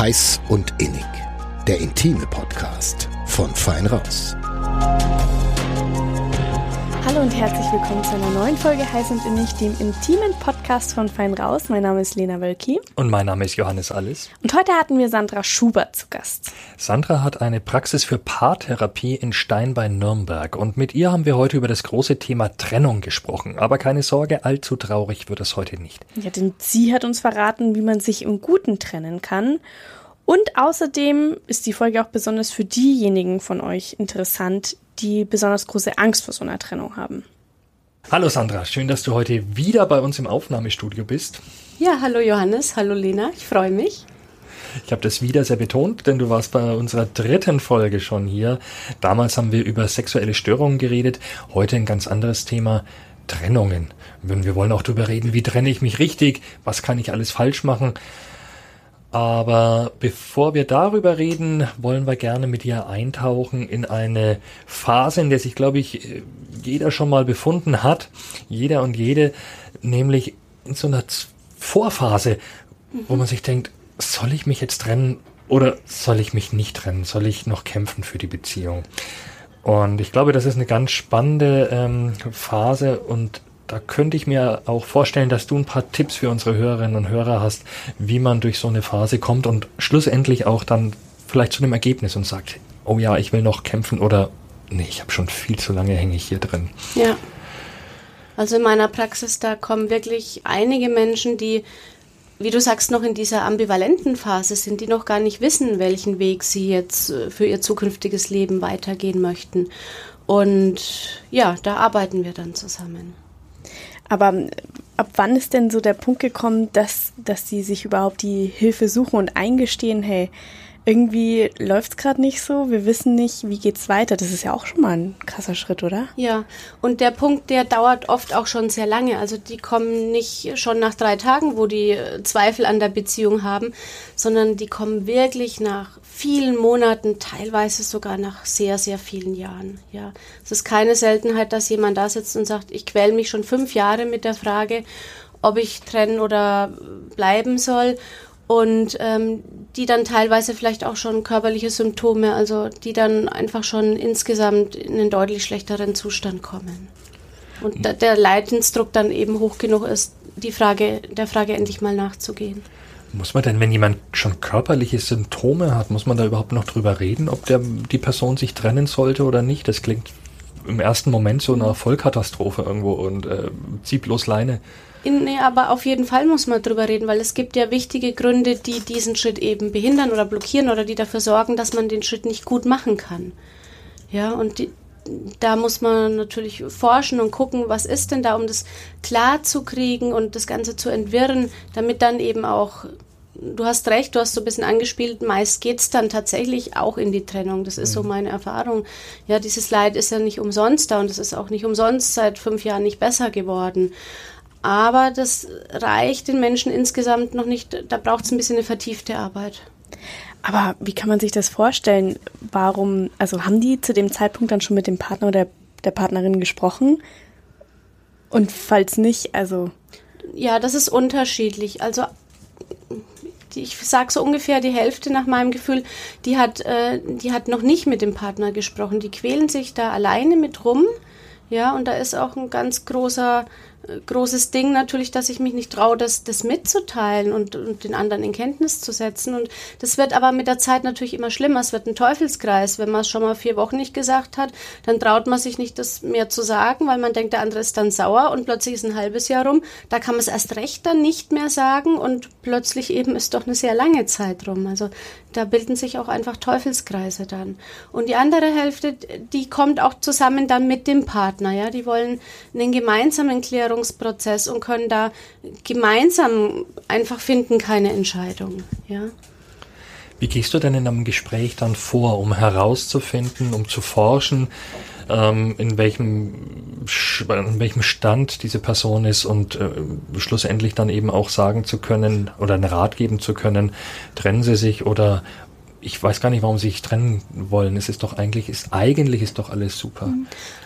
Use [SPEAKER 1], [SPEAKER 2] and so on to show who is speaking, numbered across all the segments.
[SPEAKER 1] Heiß und Innig. Der intime Podcast von Fein Raus.
[SPEAKER 2] Hallo und herzlich willkommen zu einer neuen Folge Heiß und Innig, dem intimen Podcast von Fein Raus. Mein Name ist Lena Wölki.
[SPEAKER 3] Und mein Name ist Johannes Alles.
[SPEAKER 2] Und heute hatten wir Sandra Schubert zu Gast.
[SPEAKER 3] Sandra hat eine Praxis für Paartherapie in Stein bei Nürnberg. Und mit ihr haben wir heute über das große Thema Trennung gesprochen. Aber keine Sorge, allzu traurig wird es heute nicht.
[SPEAKER 2] Ja, denn sie hat uns verraten, wie man sich im Guten trennen kann. Und außerdem ist die Folge auch besonders für diejenigen von euch interessant, die besonders große Angst vor so einer Trennung haben.
[SPEAKER 3] Hallo Sandra, schön, dass du heute wieder bei uns im Aufnahmestudio bist.
[SPEAKER 4] Ja, hallo Johannes, hallo Lena, ich freue mich.
[SPEAKER 3] Ich habe das wieder sehr betont, denn du warst bei unserer dritten Folge schon hier. Damals haben wir über sexuelle Störungen geredet, heute ein ganz anderes Thema, Trennungen. Wir wollen auch darüber reden, wie trenne ich mich richtig, was kann ich alles falsch machen. Aber bevor wir darüber reden, wollen wir gerne mit dir eintauchen in eine Phase, in der sich, glaube ich, jeder schon mal befunden hat. Jeder und jede, nämlich in so einer Vorphase, wo man sich denkt, soll ich mich jetzt trennen oder soll ich mich nicht trennen? Soll ich noch kämpfen für die Beziehung? Und ich glaube, das ist eine ganz spannende ähm, Phase und da könnte ich mir auch vorstellen, dass du ein paar Tipps für unsere Hörerinnen und Hörer hast, wie man durch so eine Phase kommt und schlussendlich auch dann vielleicht zu einem Ergebnis und sagt, oh ja, ich will noch kämpfen oder nee, ich habe schon viel zu lange hänge ich hier drin.
[SPEAKER 4] Ja. Also in meiner Praxis, da kommen wirklich einige Menschen, die, wie du sagst, noch in dieser ambivalenten Phase sind, die noch gar nicht wissen, welchen Weg sie jetzt äh, für ihr zukünftiges Leben weitergehen möchten. Und ja, da arbeiten wir dann zusammen.
[SPEAKER 2] Aber ähm, ab wann ist denn so der Punkt gekommen, dass, dass sie sich überhaupt die Hilfe suchen und eingestehen, hey, irgendwie läuft es gerade nicht so, wir wissen nicht, wie geht's weiter. Das ist ja auch schon mal ein krasser Schritt, oder?
[SPEAKER 4] Ja, und der Punkt, der dauert oft auch schon sehr lange. Also die kommen nicht schon nach drei Tagen, wo die äh, Zweifel an der Beziehung haben, sondern die kommen wirklich nach vielen Monaten, teilweise sogar nach sehr, sehr vielen Jahren. Ja, es ist keine Seltenheit, dass jemand da sitzt und sagt, ich quäle mich schon fünf Jahre mit der Frage, ob ich trennen oder bleiben soll und ähm, die dann teilweise vielleicht auch schon körperliche Symptome, also die dann einfach schon insgesamt in einen deutlich schlechteren Zustand kommen. Und da, der Leidensdruck dann eben hoch genug ist, die Frage, der Frage endlich mal nachzugehen.
[SPEAKER 3] Muss man denn, wenn jemand schon körperliche Symptome hat, muss man da überhaupt noch drüber reden, ob der, die Person sich trennen sollte oder nicht? Das klingt im ersten Moment so eine Vollkatastrophe irgendwo und äh, zieh bloß Leine.
[SPEAKER 4] Nee, aber auf jeden Fall muss man drüber reden, weil es gibt ja wichtige Gründe, die diesen Schritt eben behindern oder blockieren oder die dafür sorgen, dass man den Schritt nicht gut machen kann. Ja, und die, da muss man natürlich forschen und gucken, was ist denn da, um das klar zu kriegen und das Ganze zu entwirren, damit dann eben auch, du hast recht, du hast so ein bisschen angespielt, meist geht es dann tatsächlich auch in die Trennung. Das ist so mhm. meine Erfahrung. Ja, dieses Leid ist ja nicht umsonst da und es ist auch nicht umsonst seit fünf Jahren nicht besser geworden. Aber das reicht den Menschen insgesamt noch nicht. Da braucht es ein bisschen eine vertiefte Arbeit.
[SPEAKER 2] Aber wie kann man sich das vorstellen? Warum, also haben die zu dem Zeitpunkt dann schon mit dem Partner oder der Partnerin gesprochen? Und falls nicht, also.
[SPEAKER 4] Ja, das ist unterschiedlich. Also ich sage so ungefähr die Hälfte nach meinem Gefühl, die hat, äh, die hat noch nicht mit dem Partner gesprochen. Die quälen sich da alleine mit rum. Ja, und da ist auch ein ganz großer großes Ding natürlich, dass ich mich nicht traue, das, das mitzuteilen und, und den anderen in Kenntnis zu setzen. Und das wird aber mit der Zeit natürlich immer schlimmer. Es wird ein Teufelskreis. Wenn man es schon mal vier Wochen nicht gesagt hat, dann traut man sich nicht, das mehr zu sagen, weil man denkt, der andere ist dann sauer und plötzlich ist ein halbes Jahr rum. Da kann man es erst recht dann nicht mehr sagen und plötzlich eben ist doch eine sehr lange Zeit rum. Also da bilden sich auch einfach Teufelskreise dann. Und die andere Hälfte, die kommt auch zusammen dann mit dem Partner. Ja, die wollen einen gemeinsamen Klärungsprozess und können da gemeinsam einfach finden keine Entscheidung. Ja.
[SPEAKER 3] Wie gehst du denn in einem Gespräch dann vor, um herauszufinden, um zu forschen, ähm, in welchem in welchem Stand diese Person ist und äh, schlussendlich dann eben auch sagen zu können oder einen Rat geben zu können, trennen sie sich oder ich weiß gar nicht, warum sie sich trennen wollen. Es ist doch eigentlich, ist eigentlich ist doch alles super.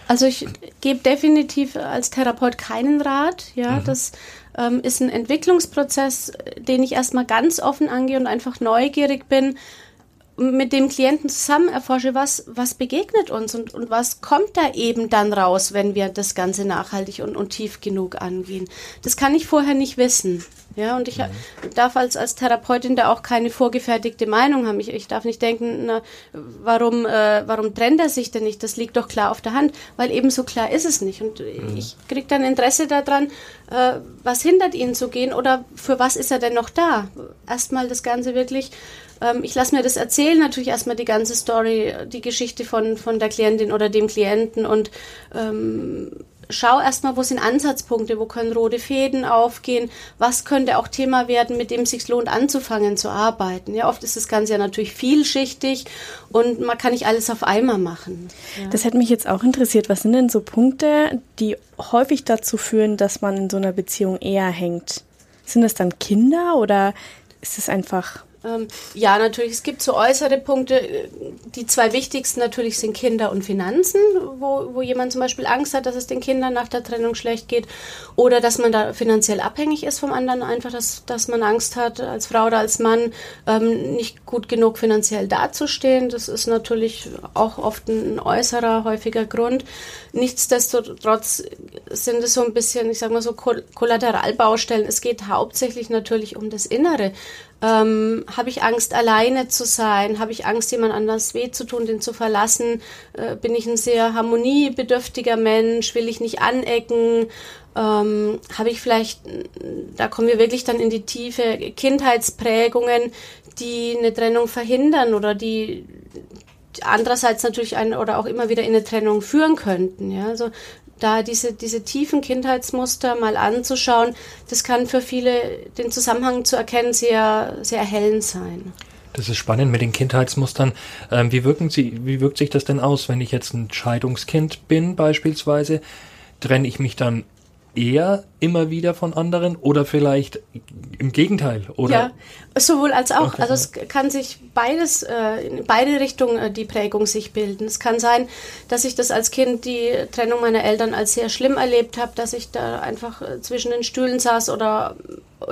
[SPEAKER 4] Also ich gebe definitiv als Therapeut keinen Rat, ja, mhm. das ähm, ist ein Entwicklungsprozess, den ich erstmal ganz offen angehe und einfach neugierig bin, mit dem Klienten zusammen erforsche, was, was begegnet uns und, und was kommt da eben dann raus, wenn wir das Ganze nachhaltig und, und tief genug angehen. Das kann ich vorher nicht wissen. Ja, und ich mhm. darf als, als Therapeutin da auch keine vorgefertigte Meinung haben. Ich, ich darf nicht denken, na, warum, äh, warum trennt er sich denn nicht? Das liegt doch klar auf der Hand, weil eben so klar ist es nicht. Und mhm. ich kriege dann Interesse daran, äh, was hindert ihn zu gehen oder für was ist er denn noch da? Erstmal das Ganze wirklich ähm, ich lasse mir das erzählen, natürlich erstmal die ganze Story, die Geschichte von, von der Klientin oder dem Klienten und ähm, schau erstmal, wo sind Ansatzpunkte, wo können rote Fäden aufgehen, was könnte auch Thema werden, mit dem es sich lohnt anzufangen zu arbeiten. Ja, oft ist das Ganze ja natürlich vielschichtig und man kann nicht alles auf einmal machen.
[SPEAKER 2] Ja. Das hätte mich jetzt auch interessiert. Was sind denn so Punkte, die häufig dazu führen, dass man in so einer Beziehung eher hängt? Sind das dann Kinder oder ist es einfach
[SPEAKER 4] ähm, ja, natürlich, es gibt so äußere Punkte. Die zwei wichtigsten natürlich sind Kinder und Finanzen, wo, wo jemand zum Beispiel Angst hat, dass es den Kindern nach der Trennung schlecht geht oder dass man da finanziell abhängig ist vom anderen, einfach, dass, dass man Angst hat, als Frau oder als Mann ähm, nicht gut genug finanziell dazustehen. Das ist natürlich auch oft ein äußerer, häufiger Grund. Nichtsdestotrotz sind es so ein bisschen, ich sag mal so, Kollateralbaustellen. Es geht hauptsächlich natürlich um das Innere. Ähm, habe ich Angst, alleine zu sein? Habe ich Angst, jemand anders weh zu tun, den zu verlassen? Äh, bin ich ein sehr harmoniebedürftiger Mensch? Will ich nicht anecken? Ähm, habe ich vielleicht, da kommen wir wirklich dann in die Tiefe, Kindheitsprägungen, die eine Trennung verhindern oder die andererseits natürlich ein, oder auch immer wieder in eine Trennung führen könnten. Ja? Also da diese, diese tiefen Kindheitsmuster mal anzuschauen, das kann für viele den Zusammenhang zu erkennen sehr, sehr erhellend sein.
[SPEAKER 3] Das ist spannend mit den Kindheitsmustern. Ähm, wie, wirken sie, wie wirkt sich das denn aus, wenn ich jetzt ein Scheidungskind bin beispielsweise? Trenne ich mich dann eher immer wieder von anderen oder vielleicht im Gegenteil? Oder?
[SPEAKER 4] Ja, sowohl als auch. Okay. Also es kann sich beides, äh, in beide Richtungen äh, die Prägung sich bilden. Es kann sein, dass ich das als Kind die Trennung meiner Eltern als sehr schlimm erlebt habe, dass ich da einfach äh, zwischen den Stühlen saß oder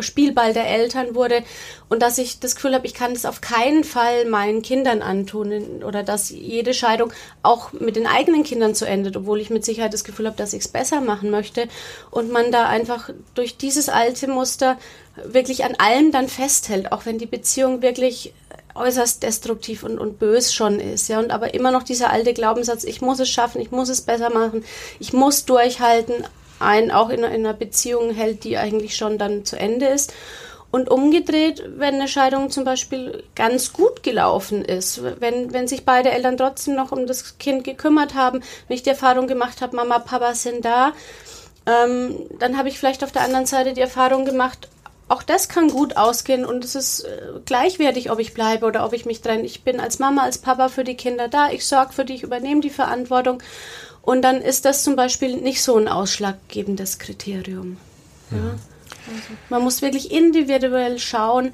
[SPEAKER 4] Spielball der Eltern wurde und dass ich das Gefühl habe, ich kann es auf keinen Fall meinen Kindern antun oder dass jede Scheidung auch mit den eigenen Kindern zu endet, obwohl ich mit Sicherheit das Gefühl habe, dass ich es besser machen möchte. Und man da einfach durch dieses alte Muster wirklich an allem dann festhält, auch wenn die Beziehung wirklich äußerst destruktiv und, und bös schon ist, ja, und aber immer noch dieser alte Glaubenssatz, ich muss es schaffen, ich muss es besser machen, ich muss durchhalten, ein auch in, in einer Beziehung hält, die eigentlich schon dann zu Ende ist. Und umgedreht, wenn eine Scheidung zum Beispiel ganz gut gelaufen ist, wenn, wenn sich beide Eltern trotzdem noch um das Kind gekümmert haben, wenn ich die Erfahrung gemacht habe, Mama, Papa sind da, ähm, dann habe ich vielleicht auf der anderen Seite die Erfahrung gemacht, auch das kann gut ausgehen und es ist äh, gleichwertig, ob ich bleibe oder ob ich mich trenne. Ich bin als Mama, als Papa für die Kinder da, ich sorge für die, ich übernehme die Verantwortung und dann ist das zum Beispiel nicht so ein ausschlaggebendes Kriterium. Ja. Ja. Also man muss wirklich individuell schauen,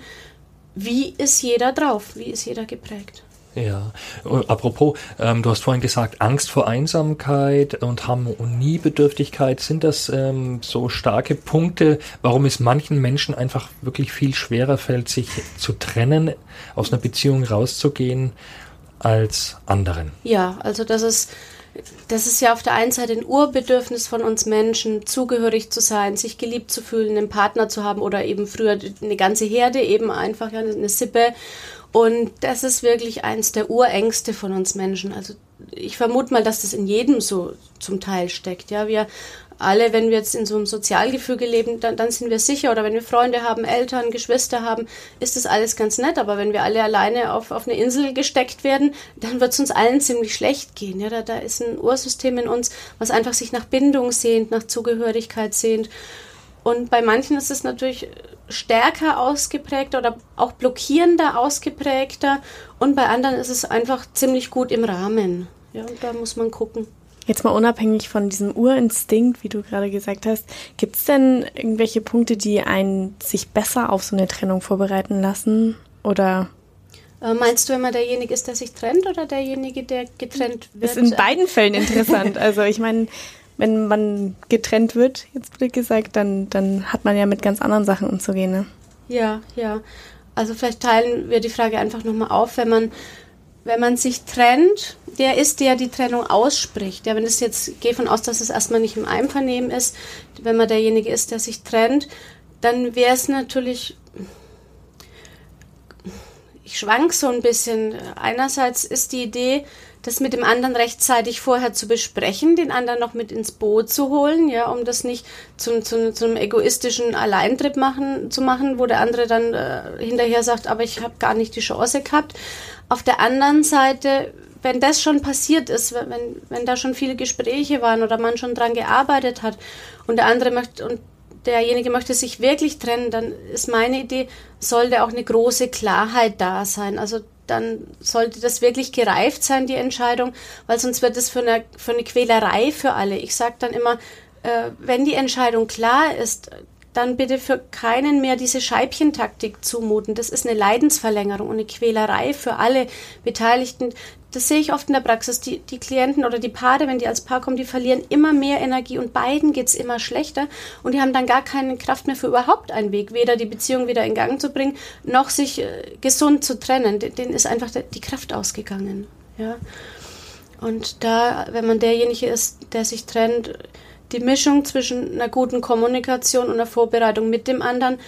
[SPEAKER 4] wie ist jeder drauf, wie ist jeder geprägt.
[SPEAKER 3] Ja, apropos, ähm, du hast vorhin gesagt, Angst vor Einsamkeit und Harmoniebedürftigkeit, sind das ähm, so starke Punkte, warum es manchen Menschen einfach wirklich viel schwerer fällt, sich zu trennen, aus einer Beziehung rauszugehen, als anderen?
[SPEAKER 4] Ja, also das ist das ist ja auf der einen Seite ein Urbedürfnis von uns Menschen, zugehörig zu sein, sich geliebt zu fühlen, einen Partner zu haben oder eben früher eine ganze Herde, eben einfach eine Sippe. Und das ist wirklich eins der Urängste von uns Menschen. Also ich vermute mal, dass das in jedem so zum Teil steckt. Ja, wir alle, wenn wir jetzt in so einem Sozialgefüge leben, dann, dann sind wir sicher. Oder wenn wir Freunde haben, Eltern, Geschwister haben, ist das alles ganz nett. Aber wenn wir alle alleine auf, auf eine Insel gesteckt werden, dann wird es uns allen ziemlich schlecht gehen. Ja, da, da ist ein Ursystem in uns, was einfach sich nach Bindung sehnt, nach Zugehörigkeit sehnt. Und bei manchen ist es natürlich stärker ausgeprägt oder auch blockierender ausgeprägter. Und bei anderen ist es einfach ziemlich gut im Rahmen. Ja, und da muss man gucken.
[SPEAKER 2] Jetzt mal unabhängig von diesem Urinstinkt, wie du gerade gesagt hast, gibt es denn irgendwelche Punkte, die einen sich besser auf so eine Trennung vorbereiten lassen? Oder
[SPEAKER 4] äh, Meinst du immer, derjenige ist, der sich trennt oder derjenige, der getrennt wird?
[SPEAKER 2] Das ist in beiden Fällen interessant. Also ich meine, wenn man getrennt wird, jetzt wird gesagt, dann, dann hat man ja mit ganz anderen Sachen umzugehen. Ne?
[SPEAKER 4] Ja, ja. Also vielleicht teilen wir die Frage einfach nochmal auf, wenn man, wenn man sich trennt, der ist, der die Trennung ausspricht. Ja, wenn es jetzt, gehe von aus, dass es erstmal nicht im Einvernehmen ist, wenn man derjenige ist, der sich trennt, dann wäre es natürlich, ich schwank so ein bisschen. Einerseits ist die Idee, das mit dem anderen rechtzeitig vorher zu besprechen, den anderen noch mit ins Boot zu holen, ja, um das nicht zum, zum, zum egoistischen Alleintrip machen, zu machen, wo der andere dann äh, hinterher sagt, aber ich habe gar nicht die Chance gehabt. Auf der anderen Seite, wenn das schon passiert ist, wenn, wenn da schon viele Gespräche waren oder man schon dran gearbeitet hat und der andere möchte und derjenige möchte sich wirklich trennen, dann ist meine Idee, sollte auch eine große Klarheit da sein. Also dann sollte das wirklich gereift sein, die Entscheidung, weil sonst wird es für eine, für eine Quälerei für alle. Ich sage dann immer, äh, wenn die Entscheidung klar ist, dann bitte für keinen mehr diese Scheibchentaktik zumuten. Das ist eine Leidensverlängerung und eine Quälerei für alle Beteiligten das sehe ich oft in der Praxis, die, die Klienten oder die Paare, wenn die als Paar kommen, die verlieren immer mehr Energie und beiden geht es immer schlechter und die haben dann gar keine Kraft mehr für überhaupt einen Weg, weder die Beziehung wieder in Gang zu bringen, noch sich äh, gesund zu trennen. Denen ist einfach die Kraft ausgegangen. Ja? Und da, wenn man derjenige ist, der sich trennt, die Mischung zwischen einer guten Kommunikation und einer Vorbereitung mit dem anderen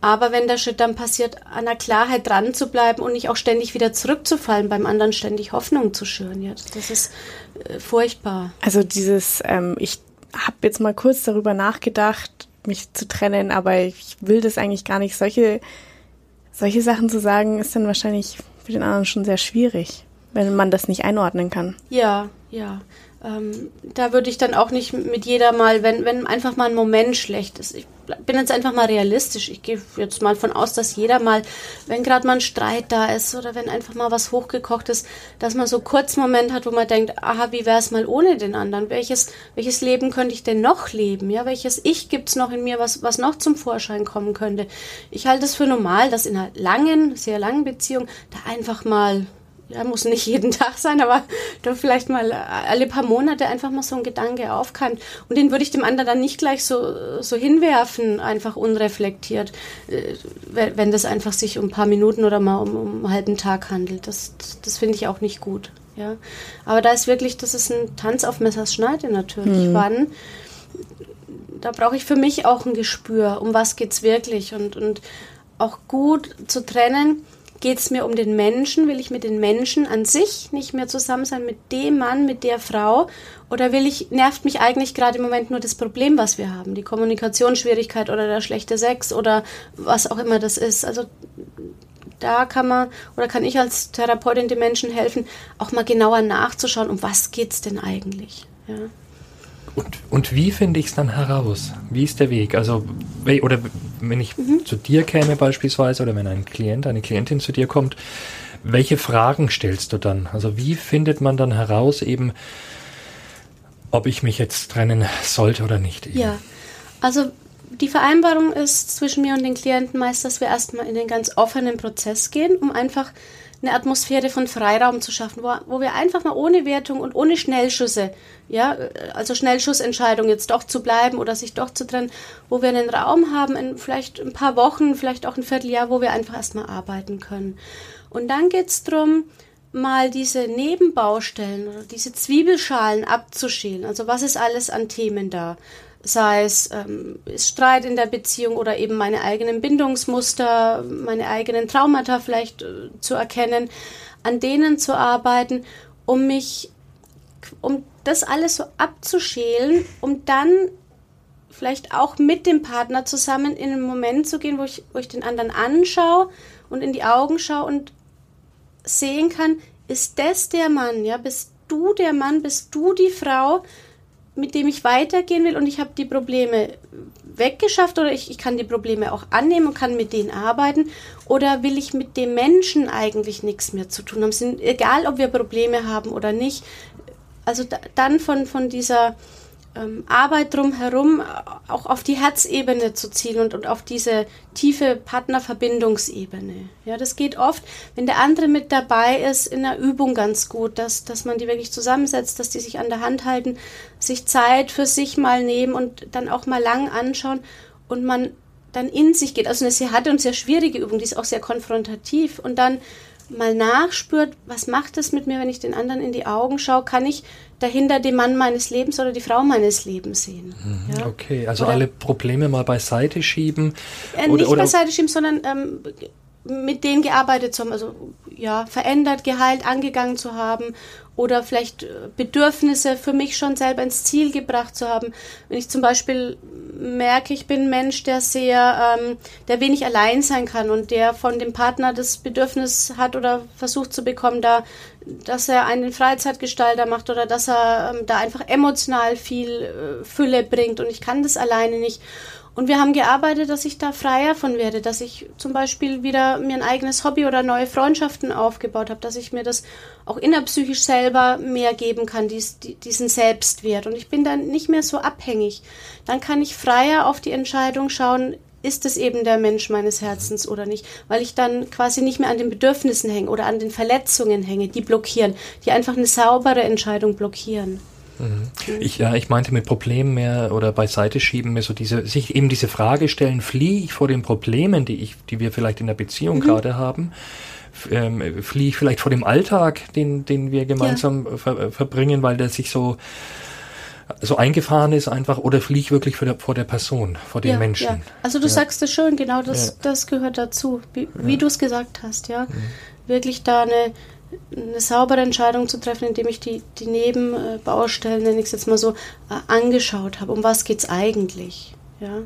[SPEAKER 4] aber wenn der Schritt dann passiert, an der Klarheit dran zu bleiben und nicht auch ständig wieder zurückzufallen, beim anderen ständig Hoffnung zu schüren, ja, das ist äh, furchtbar.
[SPEAKER 2] Also dieses, ähm, ich habe jetzt mal kurz darüber nachgedacht, mich zu trennen, aber ich will das eigentlich gar nicht. Solche, solche Sachen zu sagen, ist dann wahrscheinlich für den anderen schon sehr schwierig, wenn man das nicht einordnen kann.
[SPEAKER 4] Ja, ja. Ähm, da würde ich dann auch nicht mit jeder mal, wenn, wenn einfach mal ein Moment schlecht ist. Ich bin jetzt einfach mal realistisch. Ich gehe jetzt mal von aus, dass jeder mal, wenn gerade mal ein Streit da ist oder wenn einfach mal was hochgekocht ist, dass man so kurz einen Moment hat, wo man denkt, aha, wie wäre es mal ohne den anderen? Welches, welches Leben könnte ich denn noch leben? Ja, welches Ich gibt es noch in mir, was, was noch zum Vorschein kommen könnte? Ich halte es für normal, dass in einer langen, sehr langen Beziehung da einfach mal ja, muss nicht jeden Tag sein, aber doch vielleicht mal alle paar Monate einfach mal so ein Gedanke aufkeimt. Und den würde ich dem anderen dann nicht gleich so, so hinwerfen, einfach unreflektiert, äh, wenn das einfach sich um ein paar Minuten oder mal um, um einen halben Tag handelt. Das, das finde ich auch nicht gut. Ja. Aber da ist wirklich, das ist ein Tanz auf Messers Schneide natürlich. Mhm. Wann? Da brauche ich für mich auch ein Gespür, um was geht's wirklich und, und auch gut zu trennen Geht es mir um den Menschen? Will ich mit den Menschen an sich nicht mehr zusammen sein, mit dem Mann, mit der Frau? Oder will ich, nervt mich eigentlich gerade im Moment nur das Problem, was wir haben? Die Kommunikationsschwierigkeit oder der schlechte Sex oder was auch immer das ist. Also da kann man oder kann ich als Therapeutin den Menschen helfen, auch mal genauer nachzuschauen, um was geht es denn eigentlich? Ja.
[SPEAKER 3] Und, und wie finde ich es dann heraus? Wie ist der Weg? Also, oder wenn ich mhm. zu dir käme beispielsweise oder wenn ein Klient, eine Klientin zu dir kommt, welche Fragen stellst du dann? Also wie findet man dann heraus eben, ob ich mich jetzt trennen sollte oder nicht?
[SPEAKER 4] Eben? Ja, also die Vereinbarung ist zwischen mir und den Klienten meist, dass wir erstmal in den ganz offenen Prozess gehen, um einfach eine Atmosphäre von Freiraum zu schaffen, wo, wo wir einfach mal ohne Wertung und ohne Schnellschüsse, ja, also Schnellschussentscheidung jetzt doch zu bleiben oder sich doch zu trennen, wo wir einen Raum haben, in vielleicht ein paar Wochen, vielleicht auch ein Vierteljahr, wo wir einfach erstmal arbeiten können. Und dann geht's drum mal diese Nebenbaustellen oder diese Zwiebelschalen abzuschälen. Also was ist alles an Themen da? Sei es ähm, Streit in der Beziehung oder eben meine eigenen Bindungsmuster, meine eigenen Traumata vielleicht äh, zu erkennen, an denen zu arbeiten, um mich, um das alles so abzuschälen, um dann vielleicht auch mit dem Partner zusammen in einen Moment zu gehen, wo ich, wo ich den anderen anschaue und in die Augen schaue und sehen kann, ist das der Mann, ja, bist du der Mann, bist du die Frau, mit dem ich weitergehen will und ich habe die Probleme weggeschafft oder ich, ich kann die Probleme auch annehmen und kann mit denen arbeiten oder will ich mit dem Menschen eigentlich nichts mehr zu tun haben, sind, egal ob wir Probleme haben oder nicht. Also da, dann von, von dieser ähm, Arbeit drumherum auch auf die Herzebene zu ziehen und, und auf diese tiefe Partnerverbindungsebene. Ja, das geht oft, wenn der andere mit dabei ist, in der Übung ganz gut, dass, dass man die wirklich zusammensetzt, dass die sich an der Hand halten, sich Zeit für sich mal nehmen und dann auch mal lang anschauen und man dann in sich geht. Also eine sehr harte und sehr schwierige Übung, die ist auch sehr konfrontativ und dann mal nachspürt, was macht es mit mir, wenn ich den anderen in die Augen schaue, kann ich dahinter den Mann meines Lebens oder die Frau meines Lebens sehen.
[SPEAKER 3] Mhm, ja? Okay, also oder, alle Probleme mal beiseite schieben.
[SPEAKER 4] Äh, nicht oder, beiseite schieben, sondern ähm, mit denen gearbeitet zu haben, also ja, verändert, geheilt, angegangen zu haben oder vielleicht äh, Bedürfnisse für mich schon selber ins Ziel gebracht zu haben. Wenn ich zum Beispiel merke, ich bin ein Mensch, der sehr, ähm, der wenig allein sein kann und der von dem Partner das Bedürfnis hat oder versucht zu bekommen, da, dass er einen Freizeitgestalter macht oder dass er ähm, da einfach emotional viel äh, Fülle bringt und ich kann das alleine nicht. Und wir haben gearbeitet, dass ich da freier von werde, dass ich zum Beispiel wieder mir ein eigenes Hobby oder neue Freundschaften aufgebaut habe, dass ich mir das auch innerpsychisch selber mehr geben kann, dies, diesen Selbstwert. Und ich bin dann nicht mehr so abhängig. Dann kann ich freier auf die Entscheidung schauen, ist es eben der Mensch meines Herzens oder nicht, weil ich dann quasi nicht mehr an den Bedürfnissen hänge oder an den Verletzungen hänge, die blockieren, die einfach eine saubere Entscheidung blockieren.
[SPEAKER 3] Mhm. Ich, ja, ich meinte mit Problemen mehr oder beiseite schieben mehr so diese, sich eben diese Frage stellen, fliehe ich vor den Problemen, die ich, die wir vielleicht in der Beziehung mhm. gerade haben? Ähm, fliehe ich vielleicht vor dem Alltag, den, den wir gemeinsam ja. ver, verbringen, weil der sich so, so eingefahren ist einfach, oder fliehe ich wirklich vor der, vor der Person, vor den
[SPEAKER 4] ja,
[SPEAKER 3] Menschen?
[SPEAKER 4] Ja. Also du sagst es schön, genau das, das gehört dazu, wie, wie du es gesagt hast, ja. Mhm. Wirklich da eine, eine saubere Entscheidung zu treffen, indem ich die, die Nebenbaustellen, nenne ich es jetzt mal so, äh, angeschaut habe. Um was geht es eigentlich? Ja?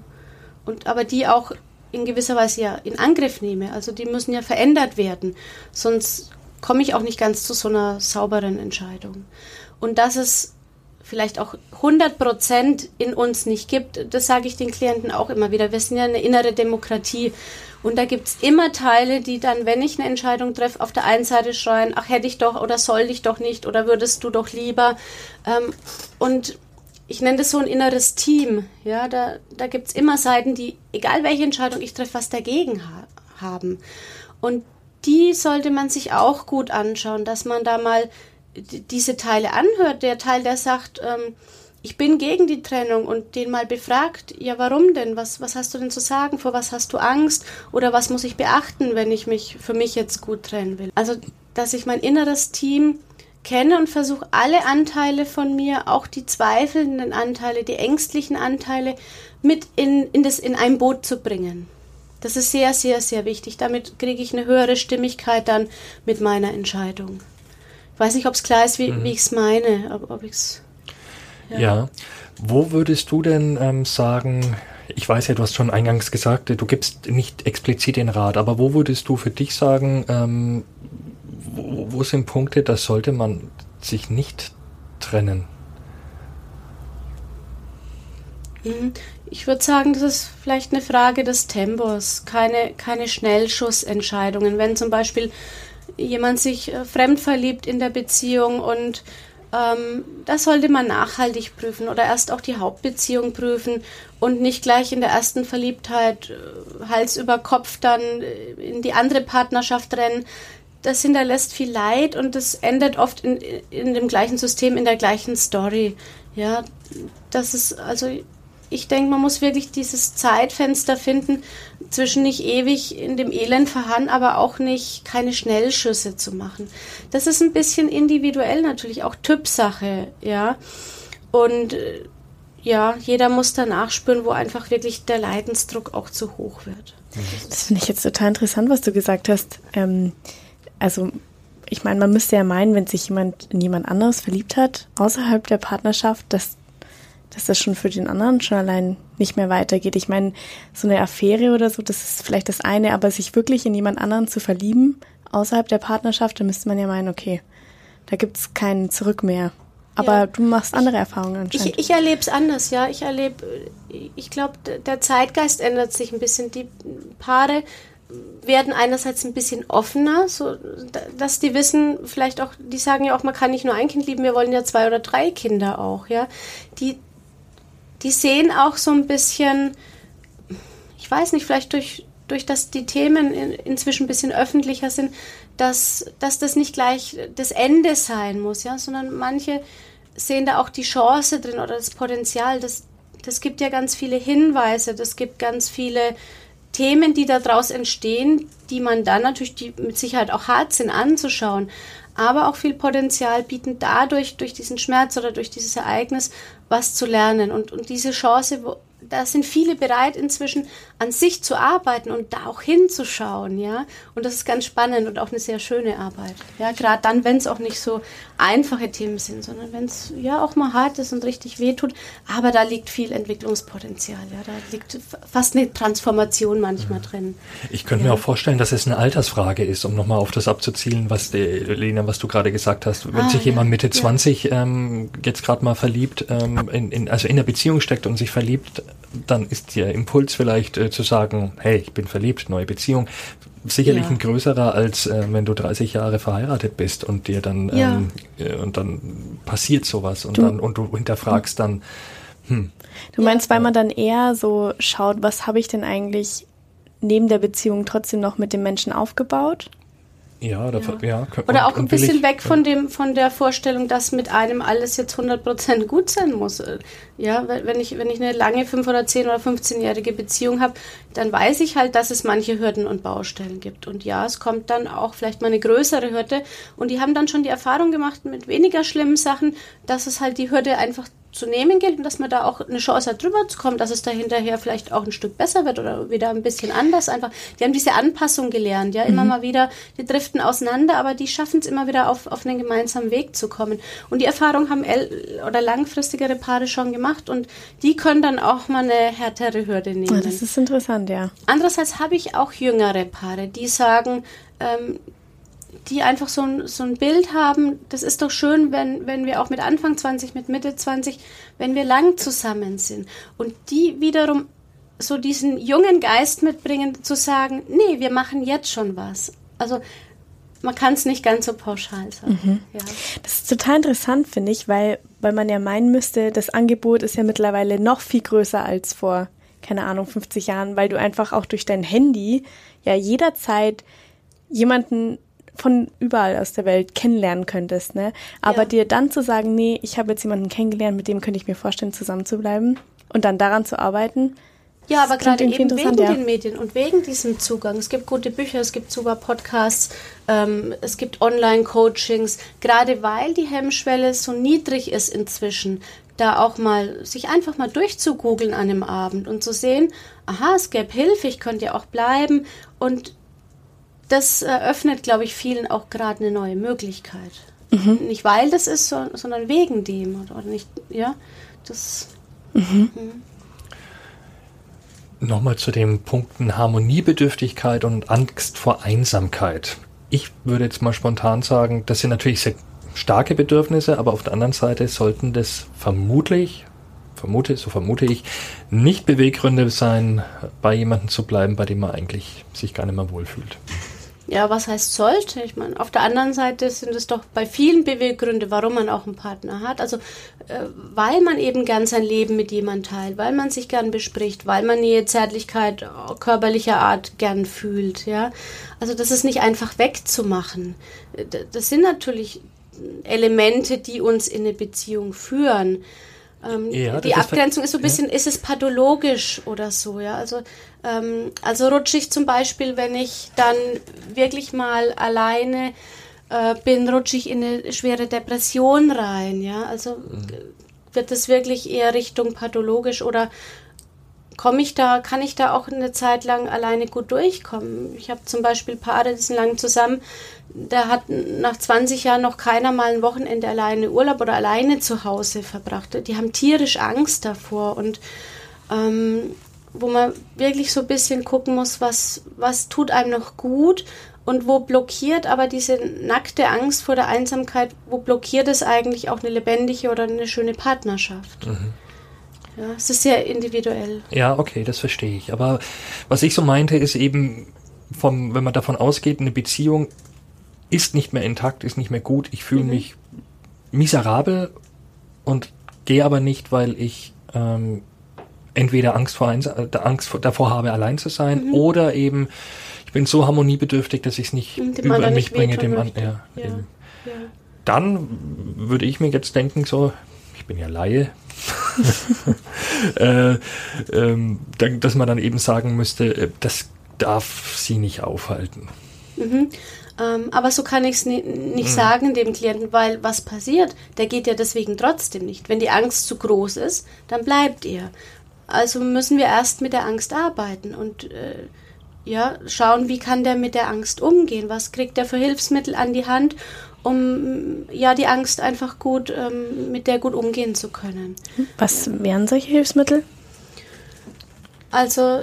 [SPEAKER 4] Und aber die auch in gewisser Weise ja in Angriff nehme. Also die müssen ja verändert werden. Sonst komme ich auch nicht ganz zu so einer sauberen Entscheidung. Und dass es vielleicht auch 100 Prozent in uns nicht gibt, das sage ich den Klienten auch immer wieder. Wir sind ja eine innere Demokratie. Und da gibt es immer Teile, die dann, wenn ich eine Entscheidung treffe, auf der einen Seite schreien, ach hätte ich doch oder soll ich doch nicht oder würdest du doch lieber. Ähm, und ich nenne das so ein inneres Team. Ja, da, da gibt es immer Seiten, die, egal welche Entscheidung ich treffe, was dagegen ha haben. Und die sollte man sich auch gut anschauen, dass man da mal diese Teile anhört. Der Teil, der sagt, ähm, ich bin gegen die Trennung und den mal befragt, ja, warum denn? Was, was hast du denn zu sagen? Vor was hast du Angst? Oder was muss ich beachten, wenn ich mich für mich jetzt gut trennen will? Also, dass ich mein inneres Team kenne und versuche, alle Anteile von mir, auch die zweifelnden Anteile, die ängstlichen Anteile, mit in, in, das, in ein Boot zu bringen. Das ist sehr, sehr, sehr wichtig. Damit kriege ich eine höhere Stimmigkeit dann mit meiner Entscheidung. Weiß nicht, ob es klar ist, wie, mhm. wie ich es meine, ob, ob ich es
[SPEAKER 3] ja. ja. Wo würdest du denn ähm, sagen, ich weiß ja, du hast schon eingangs gesagt, du gibst nicht explizit den Rat, aber wo würdest du für dich sagen, ähm, wo, wo sind Punkte, da sollte man sich nicht trennen?
[SPEAKER 4] Mhm. Ich würde sagen, das ist vielleicht eine Frage des Tempos, keine, keine Schnellschussentscheidungen. Wenn zum Beispiel jemand sich äh, fremd verliebt in der Beziehung und ähm, das sollte man nachhaltig prüfen oder erst auch die Hauptbeziehung prüfen und nicht gleich in der ersten Verliebtheit äh, Hals über Kopf dann äh, in die andere Partnerschaft rennen. Das hinterlässt viel Leid und das endet oft in, in dem gleichen System, in der gleichen Story. Ja, das ist also ich denke, man muss wirklich dieses Zeitfenster finden, zwischen nicht ewig in dem Elend verharren, aber auch nicht keine Schnellschüsse zu machen. Das ist ein bisschen individuell natürlich, auch Typsache, ja. Und äh, ja, jeder muss danach spüren, wo einfach wirklich der Leidensdruck auch zu hoch wird.
[SPEAKER 2] Das finde ich jetzt total interessant, was du gesagt hast. Ähm, also ich meine, man müsste ja meinen, wenn sich jemand in jemand anderes verliebt hat, außerhalb der Partnerschaft, dass dass das schon für den anderen schon allein nicht mehr weitergeht. Ich meine, so eine Affäre oder so, das ist vielleicht das eine, aber sich wirklich in jemand anderen zu verlieben, außerhalb der Partnerschaft, da müsste man ja meinen, okay, da gibt es kein Zurück mehr. Aber ja. du machst andere Erfahrungen
[SPEAKER 4] anscheinend. Ich, ich erlebe es anders, ja. Ich erlebe, ich glaube, der Zeitgeist ändert sich ein bisschen. Die Paare werden einerseits ein bisschen offener, so dass die wissen, vielleicht auch, die sagen ja auch, man kann nicht nur ein Kind lieben, wir wollen ja zwei oder drei Kinder auch, ja. Die die sehen auch so ein bisschen, ich weiß nicht, vielleicht durch, durch dass die Themen in, inzwischen ein bisschen öffentlicher sind, dass, dass das nicht gleich das Ende sein muss, ja, sondern manche sehen da auch die Chance drin oder das Potenzial. Das, das gibt ja ganz viele Hinweise, das gibt ganz viele Themen, die daraus entstehen, die man dann natürlich die mit Sicherheit auch hart sind anzuschauen, aber auch viel Potenzial bieten dadurch, durch diesen Schmerz oder durch dieses Ereignis, was zu lernen. Und, und diese Chance, da sind viele bereit inzwischen an sich zu arbeiten und da auch hinzuschauen, ja. Und das ist ganz spannend und auch eine sehr schöne Arbeit. Ja, gerade dann, wenn es auch nicht so einfache Themen sind, sondern wenn es ja auch mal hart ist und richtig wehtut. Aber da liegt viel Entwicklungspotenzial, ja. Da liegt fast eine Transformation manchmal drin.
[SPEAKER 3] Ich könnte ja. mir auch vorstellen, dass es eine Altersfrage ist, um nochmal auf das abzuzielen, was die, Lena, was du gerade gesagt hast. Wenn ah, sich jemand Mitte ja. 20 ähm, jetzt gerade mal verliebt, ähm, in, in, also in der Beziehung steckt und sich verliebt, dann ist der Impuls vielleicht äh, zu sagen, hey, ich bin verliebt, neue Beziehung, sicherlich ja. ein größerer, als äh, wenn du 30 Jahre verheiratet bist und dir dann ja. ähm, äh, und dann passiert sowas und du, dann und du hinterfragst dann,
[SPEAKER 2] hm. Du meinst, weil man dann eher so schaut, was habe ich denn eigentlich neben der Beziehung trotzdem noch mit dem Menschen aufgebaut?
[SPEAKER 3] Ja, oder, ja. ja
[SPEAKER 4] oder auch ein bisschen weg von dem von der Vorstellung, dass mit einem alles jetzt 100% gut sein muss. Ja, wenn ich wenn ich eine lange 5 oder 10 oder 15-jährige Beziehung habe, dann weiß ich halt, dass es manche Hürden und Baustellen gibt. Und ja, es kommt dann auch vielleicht mal eine größere Hürde und die haben dann schon die Erfahrung gemacht mit weniger schlimmen Sachen, dass es halt die Hürde einfach zu nehmen gilt und dass man da auch eine Chance hat, drüber zu kommen, dass es da hinterher vielleicht auch ein Stück besser wird oder wieder ein bisschen anders. Einfach, die haben diese Anpassung gelernt, ja, immer mhm. mal wieder, die driften auseinander, aber die schaffen es immer wieder auf, auf einen gemeinsamen Weg zu kommen. Und die Erfahrung haben oder langfristigere Paare schon gemacht und die können dann auch mal eine härtere Hürde nehmen.
[SPEAKER 2] Das ist interessant, ja.
[SPEAKER 4] Andererseits habe ich auch jüngere Paare, die sagen, ähm, die einfach so ein, so ein Bild haben, das ist doch schön, wenn, wenn wir auch mit Anfang 20, mit Mitte 20, wenn wir lang zusammen sind. Und die wiederum so diesen jungen Geist mitbringen, zu sagen, nee, wir machen jetzt schon was. Also man kann es nicht ganz so pauschal sagen. Mhm.
[SPEAKER 2] Ja. Das ist total interessant, finde ich, weil, weil man ja meinen müsste, das Angebot ist ja mittlerweile noch viel größer als vor, keine Ahnung, 50 Jahren, weil du einfach auch durch dein Handy ja jederzeit jemanden von überall aus der Welt kennenlernen könntest, ne? Aber ja. dir dann zu sagen, nee, ich habe jetzt jemanden kennengelernt, mit dem könnte ich mir vorstellen, zusammen zu bleiben und dann daran zu arbeiten.
[SPEAKER 4] Ja, aber gerade eben wegen ja. den Medien und wegen diesem Zugang. Es gibt gute Bücher, es gibt super Podcasts, ähm, es gibt Online-Coachings, gerade weil die Hemmschwelle so niedrig ist inzwischen, da auch mal sich einfach mal durchzugoogeln an einem Abend und zu sehen, aha, es gäbe Hilfe, ich könnte ja auch bleiben und das eröffnet, glaube ich, vielen auch gerade eine neue Möglichkeit. Mhm. Nicht weil das ist, sondern wegen dem. Oder nicht, ja, das. Mhm.
[SPEAKER 3] Mhm. Nochmal zu den Punkten Harmoniebedürftigkeit und Angst vor Einsamkeit. Ich würde jetzt mal spontan sagen, das sind natürlich sehr starke Bedürfnisse, aber auf der anderen Seite sollten das vermutlich, vermute, so vermute ich, nicht Beweggründe sein, bei jemandem zu bleiben, bei dem man eigentlich sich gar nicht mehr wohlfühlt.
[SPEAKER 4] Ja, was heißt sollte? Ich meine, auf der anderen Seite sind es doch bei vielen Beweggründe, warum man auch einen Partner hat. Also, äh, weil man eben gern sein Leben mit jemandem teilt, weil man sich gern bespricht, weil man Nähe, Zärtlichkeit äh, körperlicher Art gern fühlt, ja. Also, das ist nicht einfach wegzumachen. Das sind natürlich Elemente, die uns in eine Beziehung führen. Ähm, ja, die Abgrenzung ist so ein bisschen, ja. ist es pathologisch oder so, ja. Also, ähm, also rutsche ich zum Beispiel, wenn ich dann wirklich mal alleine äh, bin, rutsche ich in eine schwere Depression rein, ja. Also mhm. wird es wirklich eher Richtung pathologisch oder komme ich da, kann ich da auch eine Zeit lang alleine gut durchkommen. Ich habe zum Beispiel Paare, die sind lang zusammen, da hat nach 20 Jahren noch keiner mal ein Wochenende alleine Urlaub oder alleine zu Hause verbracht. Die haben tierisch Angst davor und ähm, wo man wirklich so ein bisschen gucken muss, was, was tut einem noch gut und wo blockiert aber diese nackte Angst vor der Einsamkeit, wo blockiert es eigentlich auch eine lebendige oder eine schöne Partnerschaft? Mhm. Ja, es ist sehr individuell.
[SPEAKER 3] Ja, okay, das verstehe ich. Aber was ich so meinte, ist eben, vom, wenn man davon ausgeht, eine Beziehung ist nicht mehr intakt, ist nicht mehr gut, ich fühle mhm. mich miserabel und gehe aber nicht, weil ich ähm, entweder Angst vor eins, äh, Angst vor, davor habe, allein zu sein, mhm. oder eben ich bin so harmoniebedürftig, dass ich es nicht dem über mich bringe, dem anderen. Ja, ja, ja. Dann würde ich mir jetzt denken, so, ich bin ja Laie, äh, ähm, dass man dann eben sagen müsste, äh, das darf sie nicht aufhalten.
[SPEAKER 4] Mhm. Ähm, aber so kann ich es ni nicht mhm. sagen dem Klienten, weil was passiert, der geht ja deswegen trotzdem nicht. Wenn die Angst zu groß ist, dann bleibt er. Also müssen wir erst mit der Angst arbeiten und äh, ja, schauen, wie kann der mit der Angst umgehen, was kriegt er für Hilfsmittel an die Hand, um ja die Angst einfach gut ähm, mit der gut umgehen zu können.
[SPEAKER 2] Was wären solche Hilfsmittel?
[SPEAKER 4] Also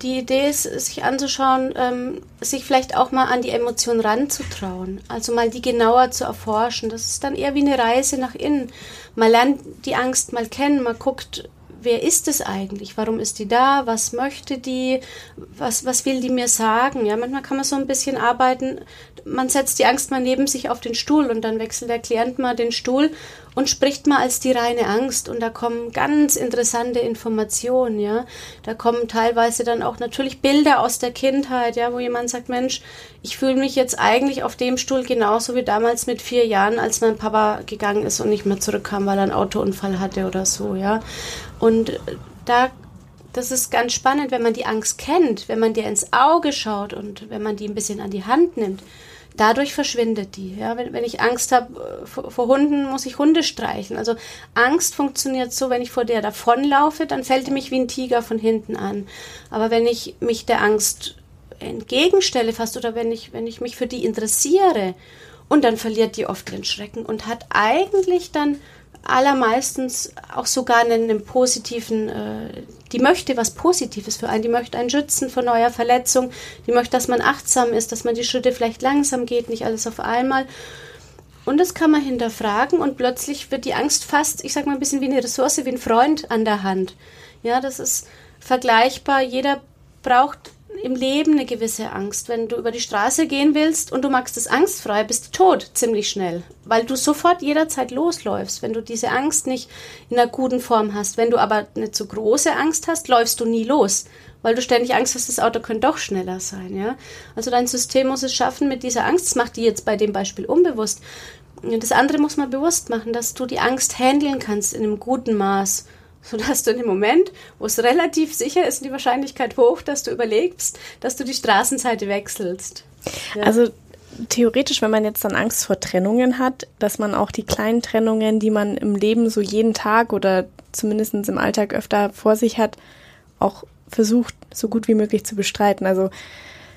[SPEAKER 4] die Idee ist, sich anzuschauen, ähm, sich vielleicht auch mal an die Emotion ranzutrauen, also mal die genauer zu erforschen. Das ist dann eher wie eine Reise nach innen. Man lernt die Angst mal kennen, man guckt, wer ist es eigentlich? Warum ist die da? Was möchte die? Was, was will die mir sagen? Ja, manchmal kann man so ein bisschen arbeiten. Man setzt die Angst mal neben sich auf den Stuhl und dann wechselt der Klient mal den Stuhl und spricht mal als die reine Angst und da kommen ganz interessante Informationen, ja. Da kommen teilweise dann auch natürlich Bilder aus der Kindheit, ja, wo jemand sagt, Mensch, ich fühle mich jetzt eigentlich auf dem Stuhl genauso wie damals mit vier Jahren, als mein Papa gegangen ist und nicht mehr zurückkam, weil er einen Autounfall hatte oder so, ja. Und da das ist ganz spannend, wenn man die Angst kennt, wenn man dir ins Auge schaut und wenn man die ein bisschen an die Hand nimmt dadurch verschwindet die. Ja, wenn, wenn ich Angst habe äh, vor, Hunden, muss ich Hunde streicheln. Also Angst funktioniert so, wenn ich vor der davonlaufe, dann fällt die mich wie ein Tiger von hinten an. Aber wenn ich mich der Angst entgegenstelle fast oder wenn ich, wenn ich mich für die interessiere und dann verliert die oft den Schrecken und hat eigentlich dann allermeistens auch sogar einen, einen positiven, äh, die möchte was Positives für einen, die möchte einen schützen vor neuer Verletzung, die möchte, dass man achtsam ist, dass man die Schritte vielleicht langsam geht, nicht alles auf einmal. Und das kann man hinterfragen und plötzlich wird die Angst fast, ich sag mal, ein bisschen wie eine Ressource, wie ein Freund an der Hand. Ja, das ist vergleichbar. Jeder braucht im Leben eine gewisse Angst. Wenn du über die Straße gehen willst und du magst es angstfrei, bist du tot ziemlich schnell, weil du sofort jederzeit losläufst, wenn du diese Angst nicht in einer guten Form hast. Wenn du aber eine zu große Angst hast, läufst du nie los, weil du ständig Angst hast, das Auto könnte doch schneller sein. Ja? Also dein System muss es schaffen mit dieser Angst, das macht die jetzt bei dem Beispiel unbewusst. Und das andere muss man bewusst machen, dass du die Angst handeln kannst in einem guten Maß sodass du in dem Moment, wo es relativ sicher ist, die Wahrscheinlichkeit hoch, dass du überlegst, dass du die Straßenseite wechselst.
[SPEAKER 2] Ja. Also theoretisch, wenn man jetzt dann Angst vor Trennungen hat, dass man auch die kleinen Trennungen, die man im Leben so jeden Tag oder zumindest im Alltag öfter vor sich hat, auch versucht, so gut wie möglich zu bestreiten. Also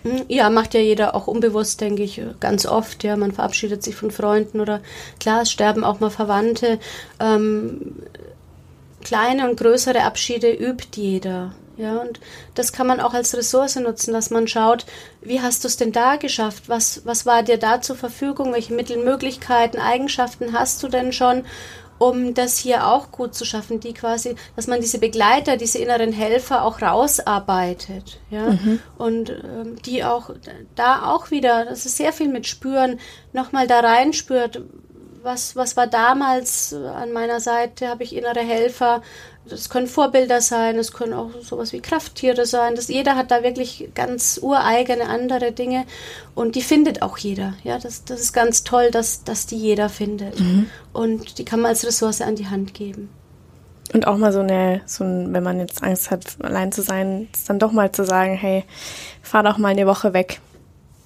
[SPEAKER 4] hm, ja, macht ja jeder auch unbewusst, denke ich, ganz oft. Ja, man verabschiedet sich von Freunden oder klar, es sterben auch mal Verwandte. Ähm, kleine und größere Abschiede übt jeder. Ja, und das kann man auch als Ressource nutzen, dass man schaut, wie hast du es denn da geschafft? Was, was war dir da zur Verfügung? Welche Mittel, Möglichkeiten, Eigenschaften hast du denn schon, um das hier auch gut zu schaffen? Die quasi, dass man diese Begleiter, diese inneren Helfer auch rausarbeitet. Ja, mhm. und ähm, die auch da auch wieder, das ist sehr viel mit Spüren, nochmal da reinspürt, was, was war damals an meiner Seite, habe ich innere Helfer. Das können Vorbilder sein, es können auch sowas wie Krafttiere sein. Das, jeder hat da wirklich ganz ureigene andere Dinge und die findet auch jeder. Ja, das, das ist ganz toll, dass, dass die jeder findet. Mhm. Und die kann man als Ressource an die Hand geben.
[SPEAKER 2] Und auch mal so eine, so ein, wenn man jetzt Angst hat, allein zu sein, dann doch mal zu sagen, hey, fahr doch mal eine Woche weg.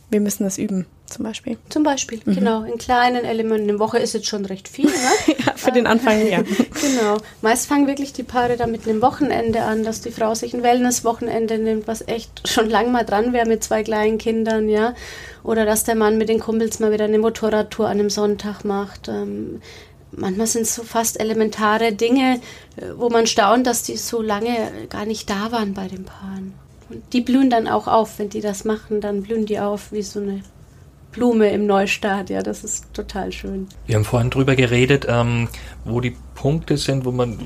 [SPEAKER 2] Wir müssen das üben zum Beispiel.
[SPEAKER 4] Zum Beispiel, mhm. genau. In kleinen Elementen. Eine Woche ist jetzt schon recht viel, ne?
[SPEAKER 2] ja, für den Anfang, ja.
[SPEAKER 4] genau. Meist fangen wirklich die Paare dann mit einem Wochenende an, dass die Frau sich ein Wellness-Wochenende nimmt, was echt schon lang mal dran wäre mit zwei kleinen Kindern, ja. Oder dass der Mann mit den Kumpels mal wieder eine Motorradtour an einem Sonntag macht. Ähm, manchmal sind es so fast elementare Dinge, äh, wo man staunt, dass die so lange gar nicht da waren bei den Paaren. Und die blühen dann auch auf, wenn die das machen, dann blühen die auf wie so eine Blume im Neustart. Ja, das ist total schön.
[SPEAKER 3] Wir haben vorhin drüber geredet, ähm, wo die Punkte sind, wo man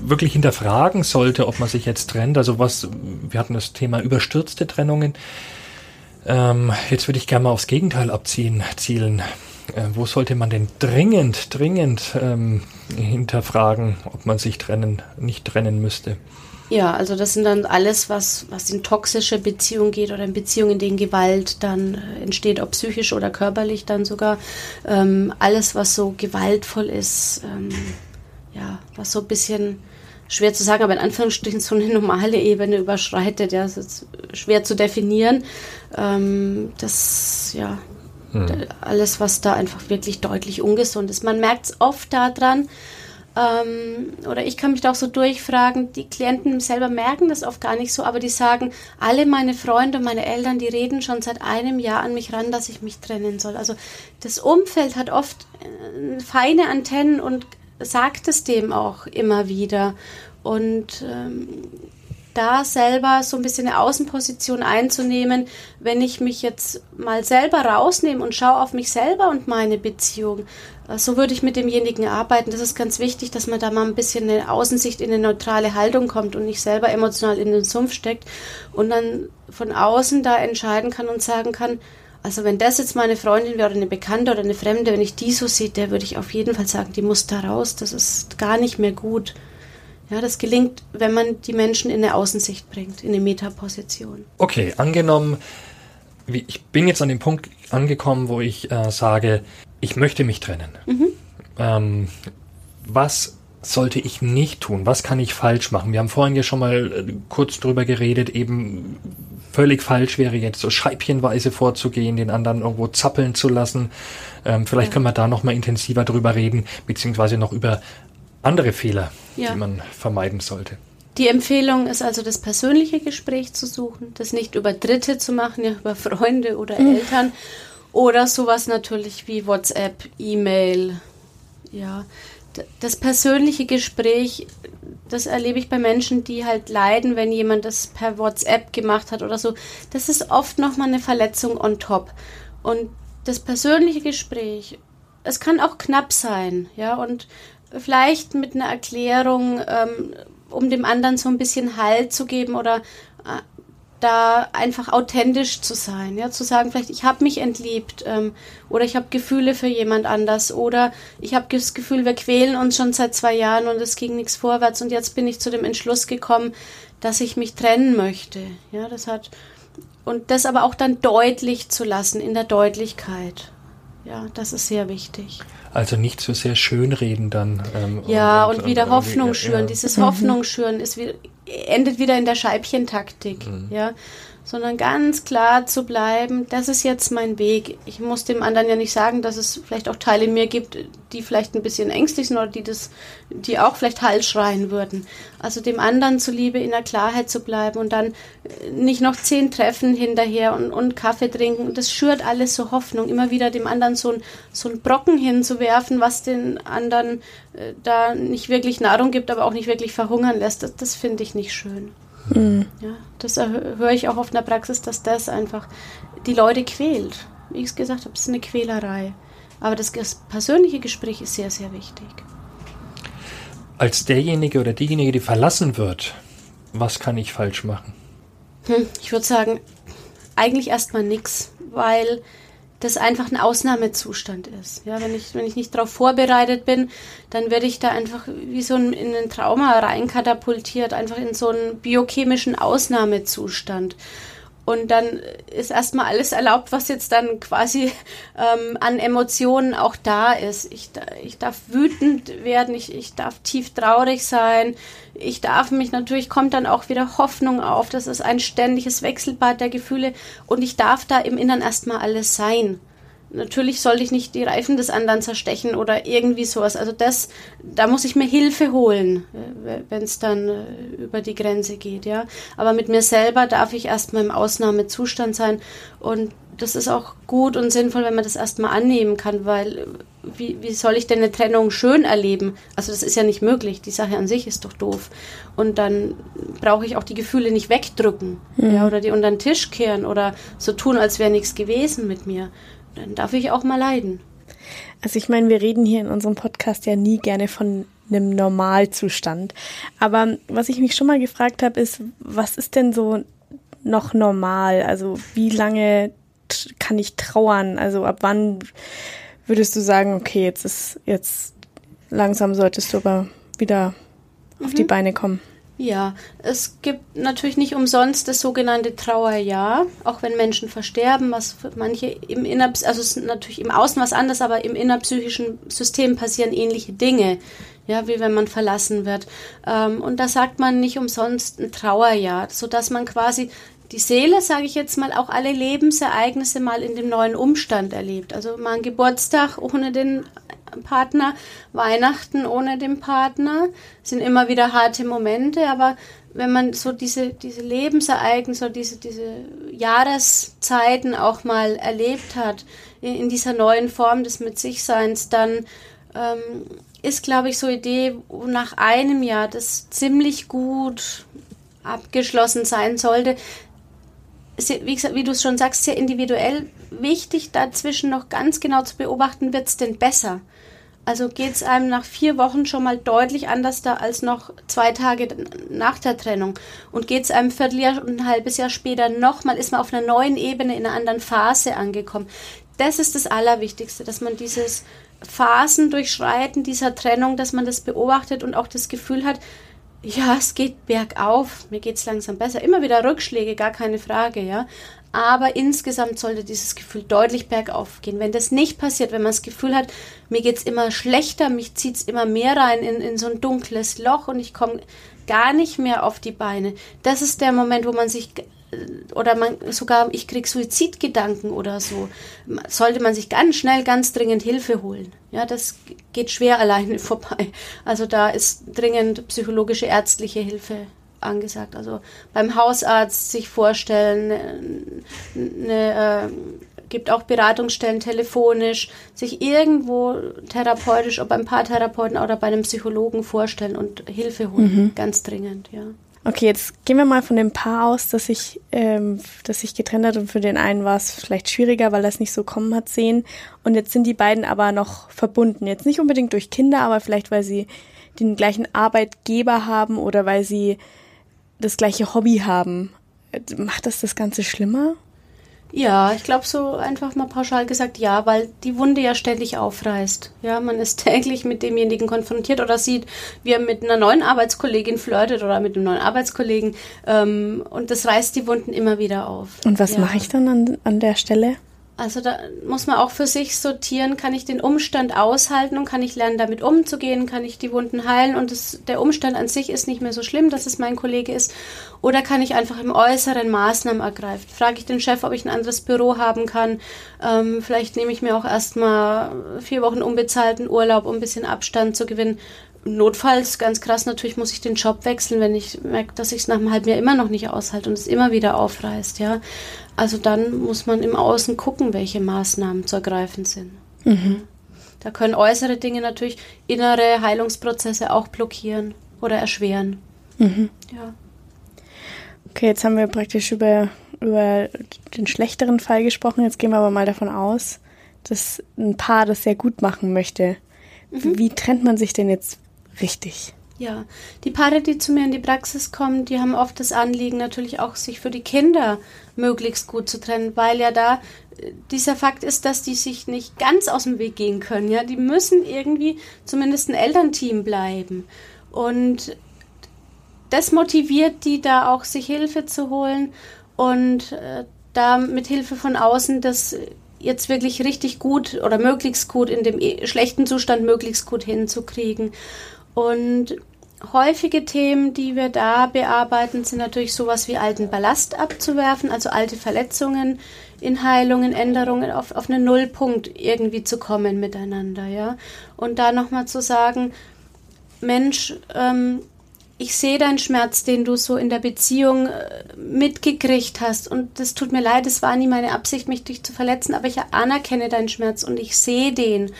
[SPEAKER 3] wirklich hinterfragen sollte, ob man sich jetzt trennt. Also was, wir hatten das Thema überstürzte Trennungen. Ähm, jetzt würde ich gerne mal aufs Gegenteil abziehen, zielen. Äh, wo sollte man denn dringend, dringend ähm, hinterfragen, ob man sich trennen, nicht trennen müsste?
[SPEAKER 4] Ja, also das sind dann alles, was, was in toxische Beziehungen geht oder in Beziehungen, in denen Gewalt dann äh, entsteht, ob psychisch oder körperlich dann sogar. Ähm, alles, was so gewaltvoll ist, ähm, ja, was so ein bisschen schwer zu sagen, aber in Anführungsstrichen so eine normale Ebene überschreitet, ja, das ist schwer zu definieren. Ähm, das, ja, hm. alles, was da einfach wirklich deutlich ungesund ist. Man merkt es oft daran, ähm, oder ich kann mich da auch so durchfragen, die Klienten selber merken das oft gar nicht so, aber die sagen, alle meine Freunde und meine Eltern, die reden schon seit einem Jahr an mich ran, dass ich mich trennen soll. Also das Umfeld hat oft äh, feine Antennen und sagt es dem auch immer wieder. Und ähm, da selber so ein bisschen eine Außenposition einzunehmen, wenn ich mich jetzt mal selber rausnehme und schaue auf mich selber und meine Beziehung. So würde ich mit demjenigen arbeiten. Das ist ganz wichtig, dass man da mal ein bisschen eine Außensicht in eine neutrale Haltung kommt und nicht selber emotional in den Sumpf steckt und dann von außen da entscheiden kann und sagen kann, also wenn das jetzt meine Freundin wäre oder eine Bekannte oder eine Fremde, wenn ich die so sehe, der würde ich auf jeden Fall sagen, die muss da raus, das ist gar nicht mehr gut. Ja, das gelingt, wenn man die Menschen in eine Außensicht bringt, in eine Metaposition.
[SPEAKER 3] Okay, angenommen, ich bin jetzt an dem Punkt angekommen, wo ich äh, sage, ich möchte mich trennen. Mhm. Ähm, was sollte ich nicht tun? Was kann ich falsch machen? Wir haben vorhin ja schon mal äh, kurz drüber geredet, eben völlig falsch wäre jetzt so scheibchenweise vorzugehen, den anderen irgendwo zappeln zu lassen. Ähm, vielleicht ja. können wir da noch mal intensiver drüber reden, beziehungsweise noch über andere Fehler, ja. die man vermeiden sollte.
[SPEAKER 4] Die Empfehlung ist also, das persönliche Gespräch zu suchen, das nicht über Dritte zu machen, ja, über Freunde oder mhm. Eltern oder sowas natürlich wie WhatsApp, E-Mail. Ja, das persönliche Gespräch, das erlebe ich bei Menschen, die halt leiden, wenn jemand das per WhatsApp gemacht hat oder so. Das ist oft nochmal eine Verletzung on top. Und das persönliche Gespräch, es kann auch knapp sein, ja, und vielleicht mit einer Erklärung, ähm, um dem anderen so ein bisschen Halt zu geben oder äh, da einfach authentisch zu sein, ja, zu sagen, vielleicht ich habe mich entliebt ähm, oder ich habe Gefühle für jemand anders oder ich habe das Gefühl, wir quälen uns schon seit zwei Jahren und es ging nichts vorwärts und jetzt bin ich zu dem Entschluss gekommen, dass ich mich trennen möchte, ja, das hat und das aber auch dann deutlich zu lassen in der Deutlichkeit, ja, das ist sehr wichtig.
[SPEAKER 3] Also nicht so sehr schönreden dann.
[SPEAKER 4] Ähm, ja, und, und, und wieder Hoffnung schüren. Ja. Dieses Hoffnung schüren ist wie, endet wieder in der Scheibchentaktik. Mhm. Ja, sondern ganz klar zu bleiben, das ist jetzt mein Weg. Ich muss dem anderen ja nicht sagen, dass es vielleicht auch Teile in mir gibt, die vielleicht ein bisschen ängstlich sind oder die das, die auch vielleicht Halt schreien würden. Also dem anderen zuliebe in der Klarheit zu bleiben und dann äh, nicht noch zehn Treffen hinterher und, und Kaffee trinken. Das schürt alles so Hoffnung, immer wieder dem anderen so ein, so ein Brocken hinzuwerfen, was den anderen äh, da nicht wirklich Nahrung gibt, aber auch nicht wirklich verhungern lässt. Das, das finde ich nicht schön. Mhm. Ja, das höre ich auch oft in der Praxis, dass das einfach die Leute quält. Wie ich es gesagt habe, es ist eine Quälerei. Aber das persönliche Gespräch ist sehr, sehr wichtig.
[SPEAKER 3] Als derjenige oder diejenige, die verlassen wird, was kann ich falsch machen?
[SPEAKER 4] Hm, ich würde sagen, eigentlich erstmal nichts, weil das einfach ein Ausnahmezustand ist. Ja, wenn ich, wenn ich nicht darauf vorbereitet bin, dann werde ich da einfach wie so ein, in ein Trauma reinkatapultiert, einfach in so einen biochemischen Ausnahmezustand. Und dann ist erstmal alles erlaubt, was jetzt dann quasi ähm, an Emotionen auch da ist. Ich, ich darf wütend werden, ich, ich darf tief traurig sein, ich darf mich natürlich, kommt dann auch wieder Hoffnung auf. Das ist ein ständiges Wechselbad der Gefühle und ich darf da im Innern erstmal alles sein natürlich sollte ich nicht die Reifen des anderen zerstechen oder irgendwie sowas. Also das, da muss ich mir Hilfe holen, äh, wenn es dann äh, über die Grenze geht, ja. Aber mit mir selber darf ich erstmal im Ausnahmezustand sein und das ist auch gut und sinnvoll, wenn man das erstmal annehmen kann, weil äh, wie, wie soll ich denn eine Trennung schön erleben? Also das ist ja nicht möglich. Die Sache an sich ist doch doof. Und dann brauche ich auch die Gefühle nicht wegdrücken mhm. ja, oder die unter den Tisch kehren oder so tun, als wäre nichts gewesen mit mir dann darf ich auch mal leiden.
[SPEAKER 2] Also ich meine, wir reden hier in unserem Podcast ja nie gerne von einem Normalzustand. Aber was ich mich schon mal gefragt habe, ist, was ist denn so noch normal? Also wie lange kann ich trauern? Also ab wann würdest du sagen, okay, jetzt ist jetzt langsam solltest du aber wieder mhm. auf die mhm. Beine kommen?
[SPEAKER 4] Ja, es gibt natürlich nicht umsonst das sogenannte Trauerjahr, auch wenn Menschen versterben, was manche im inner, also es ist natürlich im Außen was anderes, aber im innerpsychischen System passieren ähnliche Dinge, ja, wie wenn man verlassen wird. Ähm, und da sagt man nicht umsonst ein Trauerjahr, so dass man quasi die Seele, sage ich jetzt mal, auch alle Lebensereignisse mal in dem neuen Umstand erlebt. Also mal ein Geburtstag ohne den Partner, Weihnachten ohne den Partner, sind immer wieder harte Momente, aber wenn man so diese, diese Lebensereignisse, diese, diese Jahreszeiten auch mal erlebt hat, in dieser neuen Form des Mit sich Seins, dann ähm, ist, glaube ich, so Idee, nach einem Jahr das ziemlich gut abgeschlossen sein sollte, wie, wie du es schon sagst, sehr individuell wichtig, dazwischen noch ganz genau zu beobachten, wird es denn besser? Also geht es einem nach vier Wochen schon mal deutlich anders da als noch zwei Tage nach der Trennung. Und geht es einem ein Vierteljahr und ein halbes Jahr später nochmal, ist man auf einer neuen Ebene, in einer anderen Phase angekommen. Das ist das Allerwichtigste, dass man dieses Phasen durchschreiten dieser Trennung, dass man das beobachtet und auch das Gefühl hat, ja, es geht bergauf, mir geht es langsam besser. Immer wieder Rückschläge, gar keine Frage, ja. Aber insgesamt sollte dieses Gefühl deutlich bergauf gehen. Wenn das nicht passiert, wenn man das Gefühl hat, mir geht es immer schlechter, mich zieht es immer mehr rein in, in so ein dunkles Loch und ich komme gar nicht mehr auf die Beine, das ist der Moment, wo man sich oder man sogar ich krieg Suizidgedanken oder so, sollte man sich ganz schnell ganz dringend Hilfe holen. Ja, das geht schwer alleine vorbei. Also da ist dringend psychologische ärztliche Hilfe angesagt. Also beim Hausarzt sich vorstellen, eine, äh, gibt auch Beratungsstellen telefonisch, sich irgendwo therapeutisch, ob beim Paartherapeuten oder bei einem Psychologen vorstellen und Hilfe holen, mhm. ganz dringend, ja.
[SPEAKER 2] Okay, jetzt gehen wir mal von dem Paar aus, dass sich, ähm, dass sich getrennt hat und für den einen war es vielleicht schwieriger, weil er es nicht so kommen hat sehen. Und jetzt sind die beiden aber noch verbunden. Jetzt nicht unbedingt durch Kinder, aber vielleicht weil sie den gleichen Arbeitgeber haben oder weil sie das gleiche Hobby haben. Macht das das Ganze schlimmer?
[SPEAKER 4] Ja, ich glaube so einfach mal pauschal gesagt ja, weil die Wunde ja ständig aufreißt. Ja, man ist täglich mit demjenigen konfrontiert oder sieht, wie er mit einer neuen Arbeitskollegin flirtet oder mit einem neuen Arbeitskollegen ähm, und das reißt die Wunden immer wieder auf.
[SPEAKER 2] Und was ja. mache ich dann an, an der Stelle?
[SPEAKER 4] Also da muss man auch für sich sortieren, kann ich den Umstand aushalten und kann ich lernen, damit umzugehen, kann ich die Wunden heilen und das, der Umstand an sich ist nicht mehr so schlimm, dass es mein Kollege ist. Oder kann ich einfach im Äußeren Maßnahmen ergreifen? Frage ich den Chef, ob ich ein anderes Büro haben kann. Ähm, vielleicht nehme ich mir auch erstmal vier Wochen unbezahlten Urlaub, um ein bisschen Abstand zu gewinnen. Notfalls, ganz krass, natürlich muss ich den Job wechseln, wenn ich merke, dass ich es nach einem halben Jahr immer noch nicht aushalte und es immer wieder aufreißt, ja. Also dann muss man im Außen gucken, welche Maßnahmen zu ergreifen sind. Mhm. Da können äußere Dinge natürlich innere Heilungsprozesse auch blockieren oder erschweren. Mhm. Ja.
[SPEAKER 2] Okay, jetzt haben wir praktisch über, über den schlechteren Fall gesprochen. Jetzt gehen wir aber mal davon aus, dass ein Paar das sehr gut machen möchte. Mhm. Wie trennt man sich denn jetzt richtig?
[SPEAKER 4] Ja, die Paare, die zu mir in die Praxis kommen, die haben oft das Anliegen, natürlich auch sich für die Kinder möglichst gut zu trennen, weil ja da äh, dieser Fakt ist, dass die sich nicht ganz aus dem Weg gehen können. Ja, die müssen irgendwie zumindest ein Elternteam bleiben. Und das motiviert die da auch, sich Hilfe zu holen und äh, da mit Hilfe von außen das jetzt wirklich richtig gut oder möglichst gut in dem äh, schlechten Zustand möglichst gut hinzukriegen. Und häufige Themen, die wir da bearbeiten, sind natürlich sowas wie alten Ballast abzuwerfen, also alte Verletzungen in Heilungen, Änderungen auf, auf einen Nullpunkt irgendwie zu kommen miteinander, ja. Und da nochmal zu sagen, Mensch, ähm, ich sehe deinen Schmerz, den du so in der Beziehung äh, mitgekriegt hast. Und das tut mir leid, es war nie meine Absicht, mich dich zu verletzen, aber ich anerkenne deinen Schmerz und ich sehe den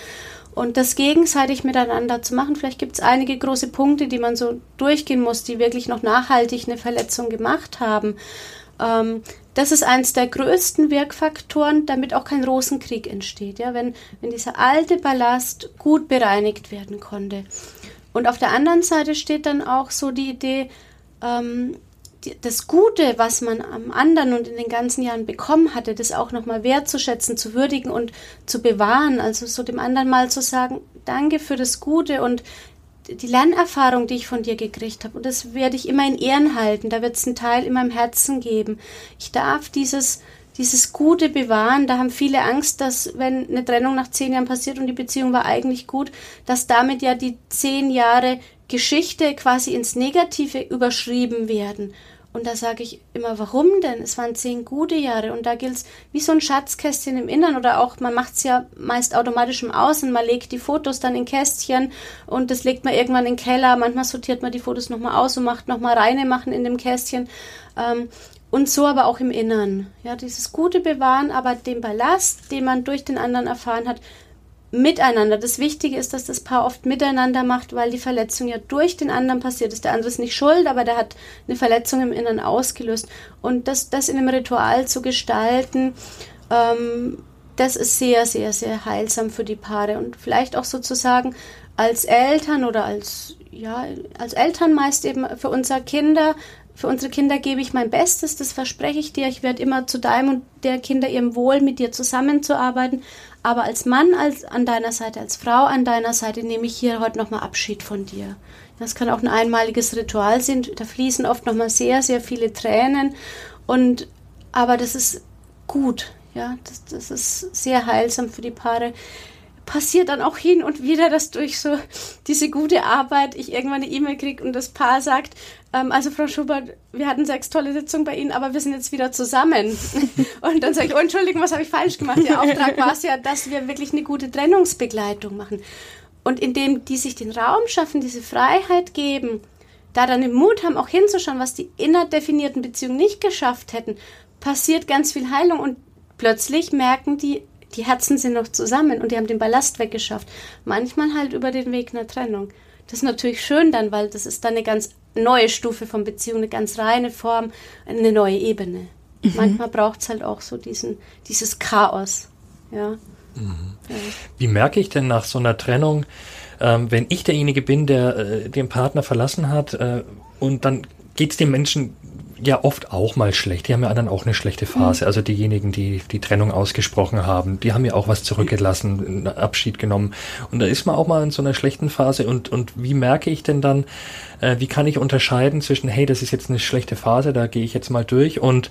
[SPEAKER 4] und das gegenseitig miteinander zu machen. Vielleicht gibt es einige große Punkte, die man so durchgehen muss, die wirklich noch nachhaltig eine Verletzung gemacht haben. Ähm, das ist eines der größten Wirkfaktoren, damit auch kein Rosenkrieg entsteht. Ja, wenn, wenn dieser alte Ballast gut bereinigt werden konnte. Und auf der anderen Seite steht dann auch so die Idee, ähm, das Gute, was man am anderen und in den ganzen Jahren bekommen hatte, das auch nochmal wertzuschätzen, zu würdigen und zu bewahren. Also so dem anderen mal zu sagen, danke für das Gute und die Lernerfahrung, die ich von dir gekriegt habe. Und das werde ich immer in Ehren halten. Da wird es einen Teil in meinem Herzen geben. Ich darf dieses, dieses Gute bewahren. Da haben viele Angst, dass wenn eine Trennung nach zehn Jahren passiert und die Beziehung war eigentlich gut, dass damit ja die zehn Jahre Geschichte quasi ins Negative überschrieben werden. Und da sage ich immer, warum denn? Es waren zehn gute Jahre und da gilt es wie so ein Schatzkästchen im Innern oder auch, man macht es ja meist automatisch im Außen, man legt die Fotos dann in Kästchen und das legt man irgendwann in den Keller, manchmal sortiert man die Fotos nochmal aus und macht nochmal reine machen in dem Kästchen. Ähm, und so aber auch im Innern. Ja, dieses gute Bewahren, aber den Ballast, den man durch den anderen erfahren hat, miteinander. Das Wichtige ist, dass das Paar oft miteinander macht, weil die Verletzung ja durch den anderen passiert ist. Der andere ist nicht schuld, aber der hat eine Verletzung im Inneren ausgelöst. Und das, das in einem Ritual zu gestalten, ähm, das ist sehr, sehr, sehr heilsam für die Paare. Und vielleicht auch sozusagen als Eltern oder als, ja, als Eltern meist eben für unsere Kinder für unsere Kinder gebe ich mein Bestes, das verspreche ich dir. Ich werde immer zu deinem und der Kinder ihrem Wohl mit dir zusammenzuarbeiten. Aber als Mann als, an deiner Seite, als Frau an deiner Seite nehme ich hier heute nochmal Abschied von dir. Das kann auch ein einmaliges Ritual sein. Da fließen oft nochmal sehr, sehr viele Tränen. Und, aber das ist gut. Ja, das, das ist sehr heilsam für die Paare passiert dann auch hin und wieder, dass durch so diese gute Arbeit ich irgendwann eine E-Mail kriege und das Paar sagt, ähm, also Frau Schubert, wir hatten sechs tolle Sitzungen bei Ihnen, aber wir sind jetzt wieder zusammen. und dann sage ich, oh Entschuldigung, was habe ich falsch gemacht? Der Auftrag war es ja, dass wir wirklich eine gute Trennungsbegleitung machen. Und indem die sich den Raum schaffen, diese Freiheit geben, da dann den Mut haben, auch hinzuschauen, was die innerdefinierten Beziehungen nicht geschafft hätten, passiert ganz viel Heilung und plötzlich merken die, die Herzen sind noch zusammen und die haben den Ballast weggeschafft. Manchmal halt über den Weg einer Trennung. Das ist natürlich schön dann, weil das ist dann eine ganz neue Stufe von Beziehung, eine ganz reine Form, eine neue Ebene. Mhm. Manchmal braucht es halt auch so diesen, dieses Chaos. Ja.
[SPEAKER 3] Mhm. ja. Wie merke ich denn nach so einer Trennung, ähm, wenn ich derjenige bin, der äh, den Partner verlassen hat äh, und dann geht es dem Menschen ja oft auch mal schlecht. Die haben ja dann auch eine schlechte Phase. Mhm. Also diejenigen, die die Trennung ausgesprochen haben, die haben ja auch was zurückgelassen, einen Abschied genommen. Und da ist man auch mal in so einer schlechten Phase. Und, und wie merke ich denn dann, äh, wie kann ich unterscheiden zwischen, hey, das ist jetzt eine schlechte Phase, da gehe ich jetzt mal durch und,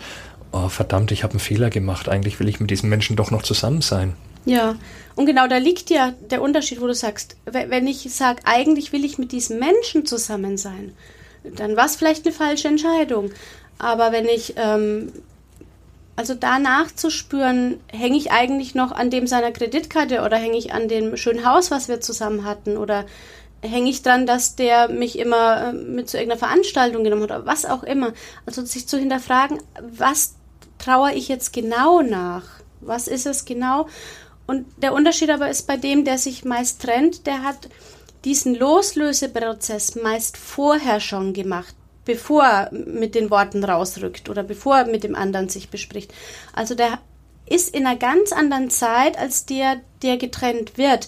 [SPEAKER 3] oh verdammt, ich habe einen Fehler gemacht. Eigentlich will ich mit diesem Menschen doch noch zusammen sein.
[SPEAKER 4] Ja, und genau da liegt ja der Unterschied, wo du sagst, wenn ich sage, eigentlich will ich mit diesem Menschen zusammen sein, dann war es vielleicht eine falsche Entscheidung. Aber wenn ich, ähm, also da nachzuspüren, hänge ich eigentlich noch an dem seiner Kreditkarte oder hänge ich an dem schönen Haus, was wir zusammen hatten oder hänge ich dran, dass der mich immer äh, mit zu irgendeiner Veranstaltung genommen hat oder was auch immer. Also sich zu hinterfragen, was traue ich jetzt genau nach? Was ist es genau? Und der Unterschied aber ist bei dem, der sich meist trennt, der hat diesen Loslöseprozess meist vorher schon gemacht, bevor er mit den Worten rausrückt oder bevor er mit dem anderen sich bespricht. Also der ist in einer ganz anderen Zeit als der, der getrennt wird.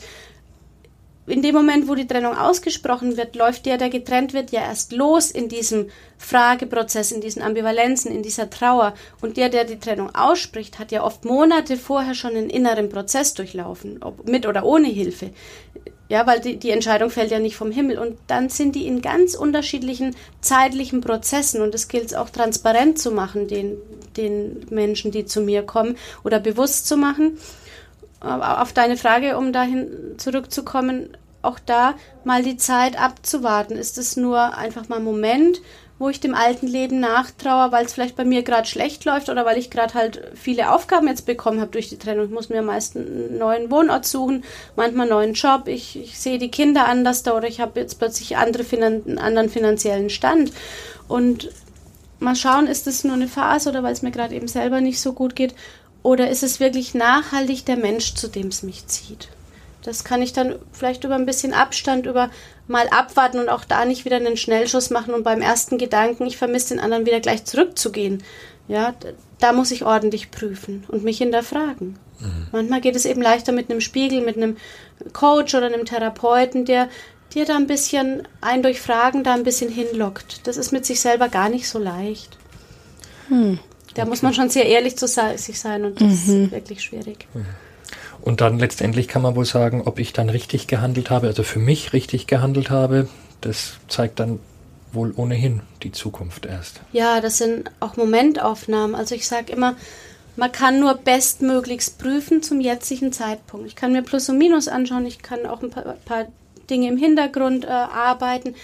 [SPEAKER 4] In dem Moment, wo die Trennung ausgesprochen wird, läuft der, der getrennt wird, ja erst los in diesem Frageprozess, in diesen Ambivalenzen, in dieser Trauer. Und der, der die Trennung ausspricht, hat ja oft Monate vorher schon einen inneren Prozess durchlaufen, ob mit oder ohne Hilfe. Ja, weil die, die Entscheidung fällt ja nicht vom Himmel. Und dann sind die in ganz unterschiedlichen zeitlichen Prozessen. Und es gilt es auch transparent zu machen, den, den Menschen, die zu mir kommen, oder bewusst zu machen. Aber auf deine Frage, um dahin zurückzukommen, auch da mal die Zeit abzuwarten. Ist es nur einfach mal Moment, wo ich dem alten Leben nachtraue, weil es vielleicht bei mir gerade schlecht läuft oder weil ich gerade halt viele Aufgaben jetzt bekommen habe durch die Trennung. Ich muss mir meist einen neuen Wohnort suchen, manchmal einen neuen Job. Ich, ich sehe die Kinder anders da oder ich habe jetzt plötzlich andere Finan einen anderen finanziellen Stand. Und mal schauen, ist das nur eine Phase oder weil es mir gerade eben selber nicht so gut geht oder ist es wirklich nachhaltig der Mensch, zu dem es mich zieht? Das kann ich dann vielleicht über ein bisschen Abstand, über mal abwarten und auch da nicht wieder einen Schnellschuss machen und beim ersten Gedanken, ich vermisse den anderen, wieder gleich zurückzugehen. Ja, da muss ich ordentlich prüfen und mich hinterfragen. Mhm. Manchmal geht es eben leichter mit einem Spiegel, mit einem Coach oder einem Therapeuten, der dir da ein bisschen ein durch Fragen da ein bisschen hinlockt. Das ist mit sich selber gar nicht so leicht. Hm. Da okay. muss man schon sehr ehrlich zu sich sein und das mhm. ist wirklich schwierig.
[SPEAKER 3] Und dann letztendlich kann man wohl sagen, ob ich dann richtig gehandelt habe, also für mich richtig gehandelt habe, das zeigt dann wohl ohnehin die Zukunft erst.
[SPEAKER 4] Ja, das sind auch Momentaufnahmen. Also ich sage immer, man kann nur bestmöglichst prüfen zum jetzigen Zeitpunkt. Ich kann mir Plus und Minus anschauen, ich kann auch ein paar, paar Dinge im Hintergrund äh, arbeiten,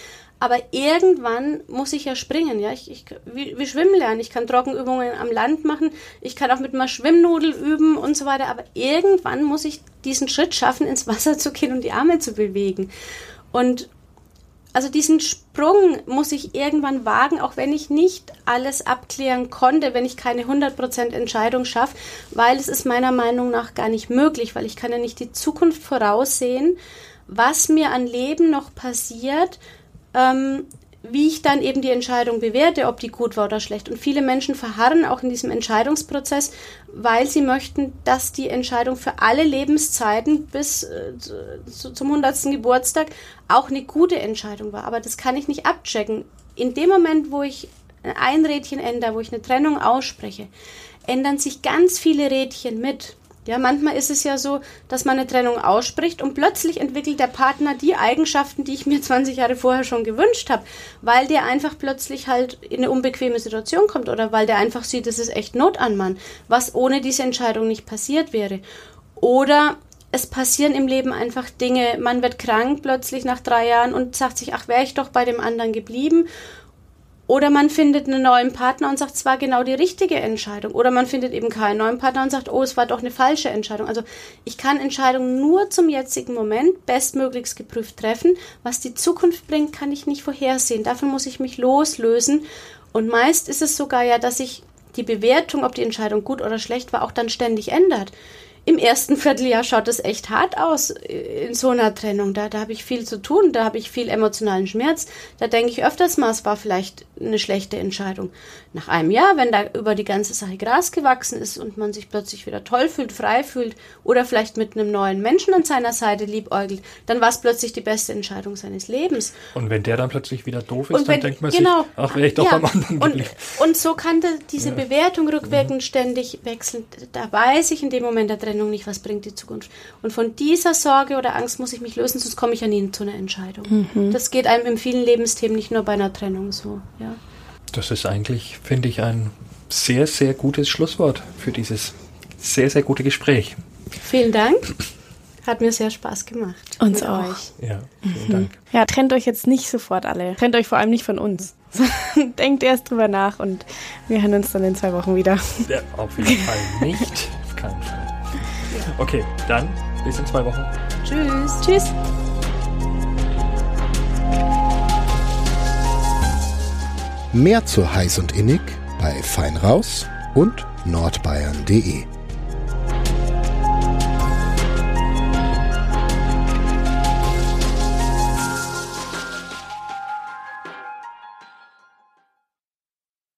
[SPEAKER 4] aber irgendwann muss ich ja springen, ja. Ich, ich, wie, wie schwimmen lernen. Ich kann Trockenübungen am Land machen. Ich kann auch mit einer Schwimmnudel üben und so weiter. Aber irgendwann muss ich diesen Schritt schaffen, ins Wasser zu gehen und die Arme zu bewegen. Und also diesen Sprung muss ich irgendwann wagen, auch wenn ich nicht alles abklären konnte, wenn ich keine 100% Entscheidung schaffe, weil es ist meiner Meinung nach gar nicht möglich, weil ich kann ja nicht die Zukunft voraussehen, was mir an Leben noch passiert, ähm, wie ich dann eben die Entscheidung bewerte, ob die gut war oder schlecht. Und viele Menschen verharren auch in diesem Entscheidungsprozess, weil sie möchten, dass die Entscheidung für alle Lebenszeiten bis äh, zu, zum 100. Geburtstag auch eine gute Entscheidung war. Aber das kann ich nicht abchecken. In dem Moment, wo ich ein Rädchen ändere, wo ich eine Trennung ausspreche, ändern sich ganz viele Rädchen mit. Ja, manchmal ist es ja so, dass man eine Trennung ausspricht und plötzlich entwickelt der Partner die Eigenschaften, die ich mir 20 Jahre vorher schon gewünscht habe, weil der einfach plötzlich halt in eine unbequeme Situation kommt oder weil der einfach sieht, es ist echt Not an Mann, was ohne diese Entscheidung nicht passiert wäre. Oder es passieren im Leben einfach Dinge, man wird krank plötzlich nach drei Jahren und sagt sich, ach, wäre ich doch bei dem anderen geblieben oder man findet einen neuen Partner und sagt, es war genau die richtige Entscheidung. Oder man findet eben keinen neuen Partner und sagt, oh, es war doch eine falsche Entscheidung. Also ich kann Entscheidungen nur zum jetzigen Moment bestmöglichst geprüft treffen. Was die Zukunft bringt, kann ich nicht vorhersehen. Dafür muss ich mich loslösen. Und meist ist es sogar ja, dass sich die Bewertung, ob die Entscheidung gut oder schlecht war, auch dann ständig ändert im ersten Vierteljahr schaut es echt hart aus äh, in so einer Trennung. Da, da habe ich viel zu tun, da habe ich viel emotionalen Schmerz. Da denke ich öfters mal, es war vielleicht eine schlechte Entscheidung. Nach einem Jahr, wenn da über die ganze Sache Gras gewachsen ist und man sich plötzlich wieder toll fühlt, frei fühlt oder vielleicht mit einem neuen Menschen an seiner Seite liebäugelt, dann war es plötzlich die beste Entscheidung seines Lebens.
[SPEAKER 3] Und wenn der dann plötzlich wieder doof ist, wenn, dann denkt man genau, sich, ach, wäre ich doch ja, beim anderen
[SPEAKER 4] und, und so kann diese ja. Bewertung rückwirkend ständig wechseln. Da weiß ich in dem Moment der Trennung nicht, was bringt die Zukunft. Und von dieser Sorge oder Angst muss ich mich lösen, sonst komme ich ja nie zu einer Entscheidung. Mhm. Das geht einem in vielen Lebensthemen, nicht nur bei einer Trennung so. Ja.
[SPEAKER 3] Das ist eigentlich, finde ich, ein sehr, sehr gutes Schlusswort für dieses sehr, sehr gute Gespräch.
[SPEAKER 4] Vielen Dank. Hat mir sehr Spaß gemacht.
[SPEAKER 2] Uns auch. Euch.
[SPEAKER 3] Ja, vielen mhm. Dank.
[SPEAKER 2] Ja, trennt euch jetzt nicht sofort alle. Trennt euch vor allem nicht von uns. Denkt erst drüber nach und wir hören uns dann in zwei Wochen wieder.
[SPEAKER 3] Ja, auf jeden Fall nicht. Auf keinen Fall. Okay, dann bis in zwei Wochen.
[SPEAKER 4] Tschüss. Tschüss.
[SPEAKER 1] Mehr zu heiß und innig bei Feinraus und nordbayern.de.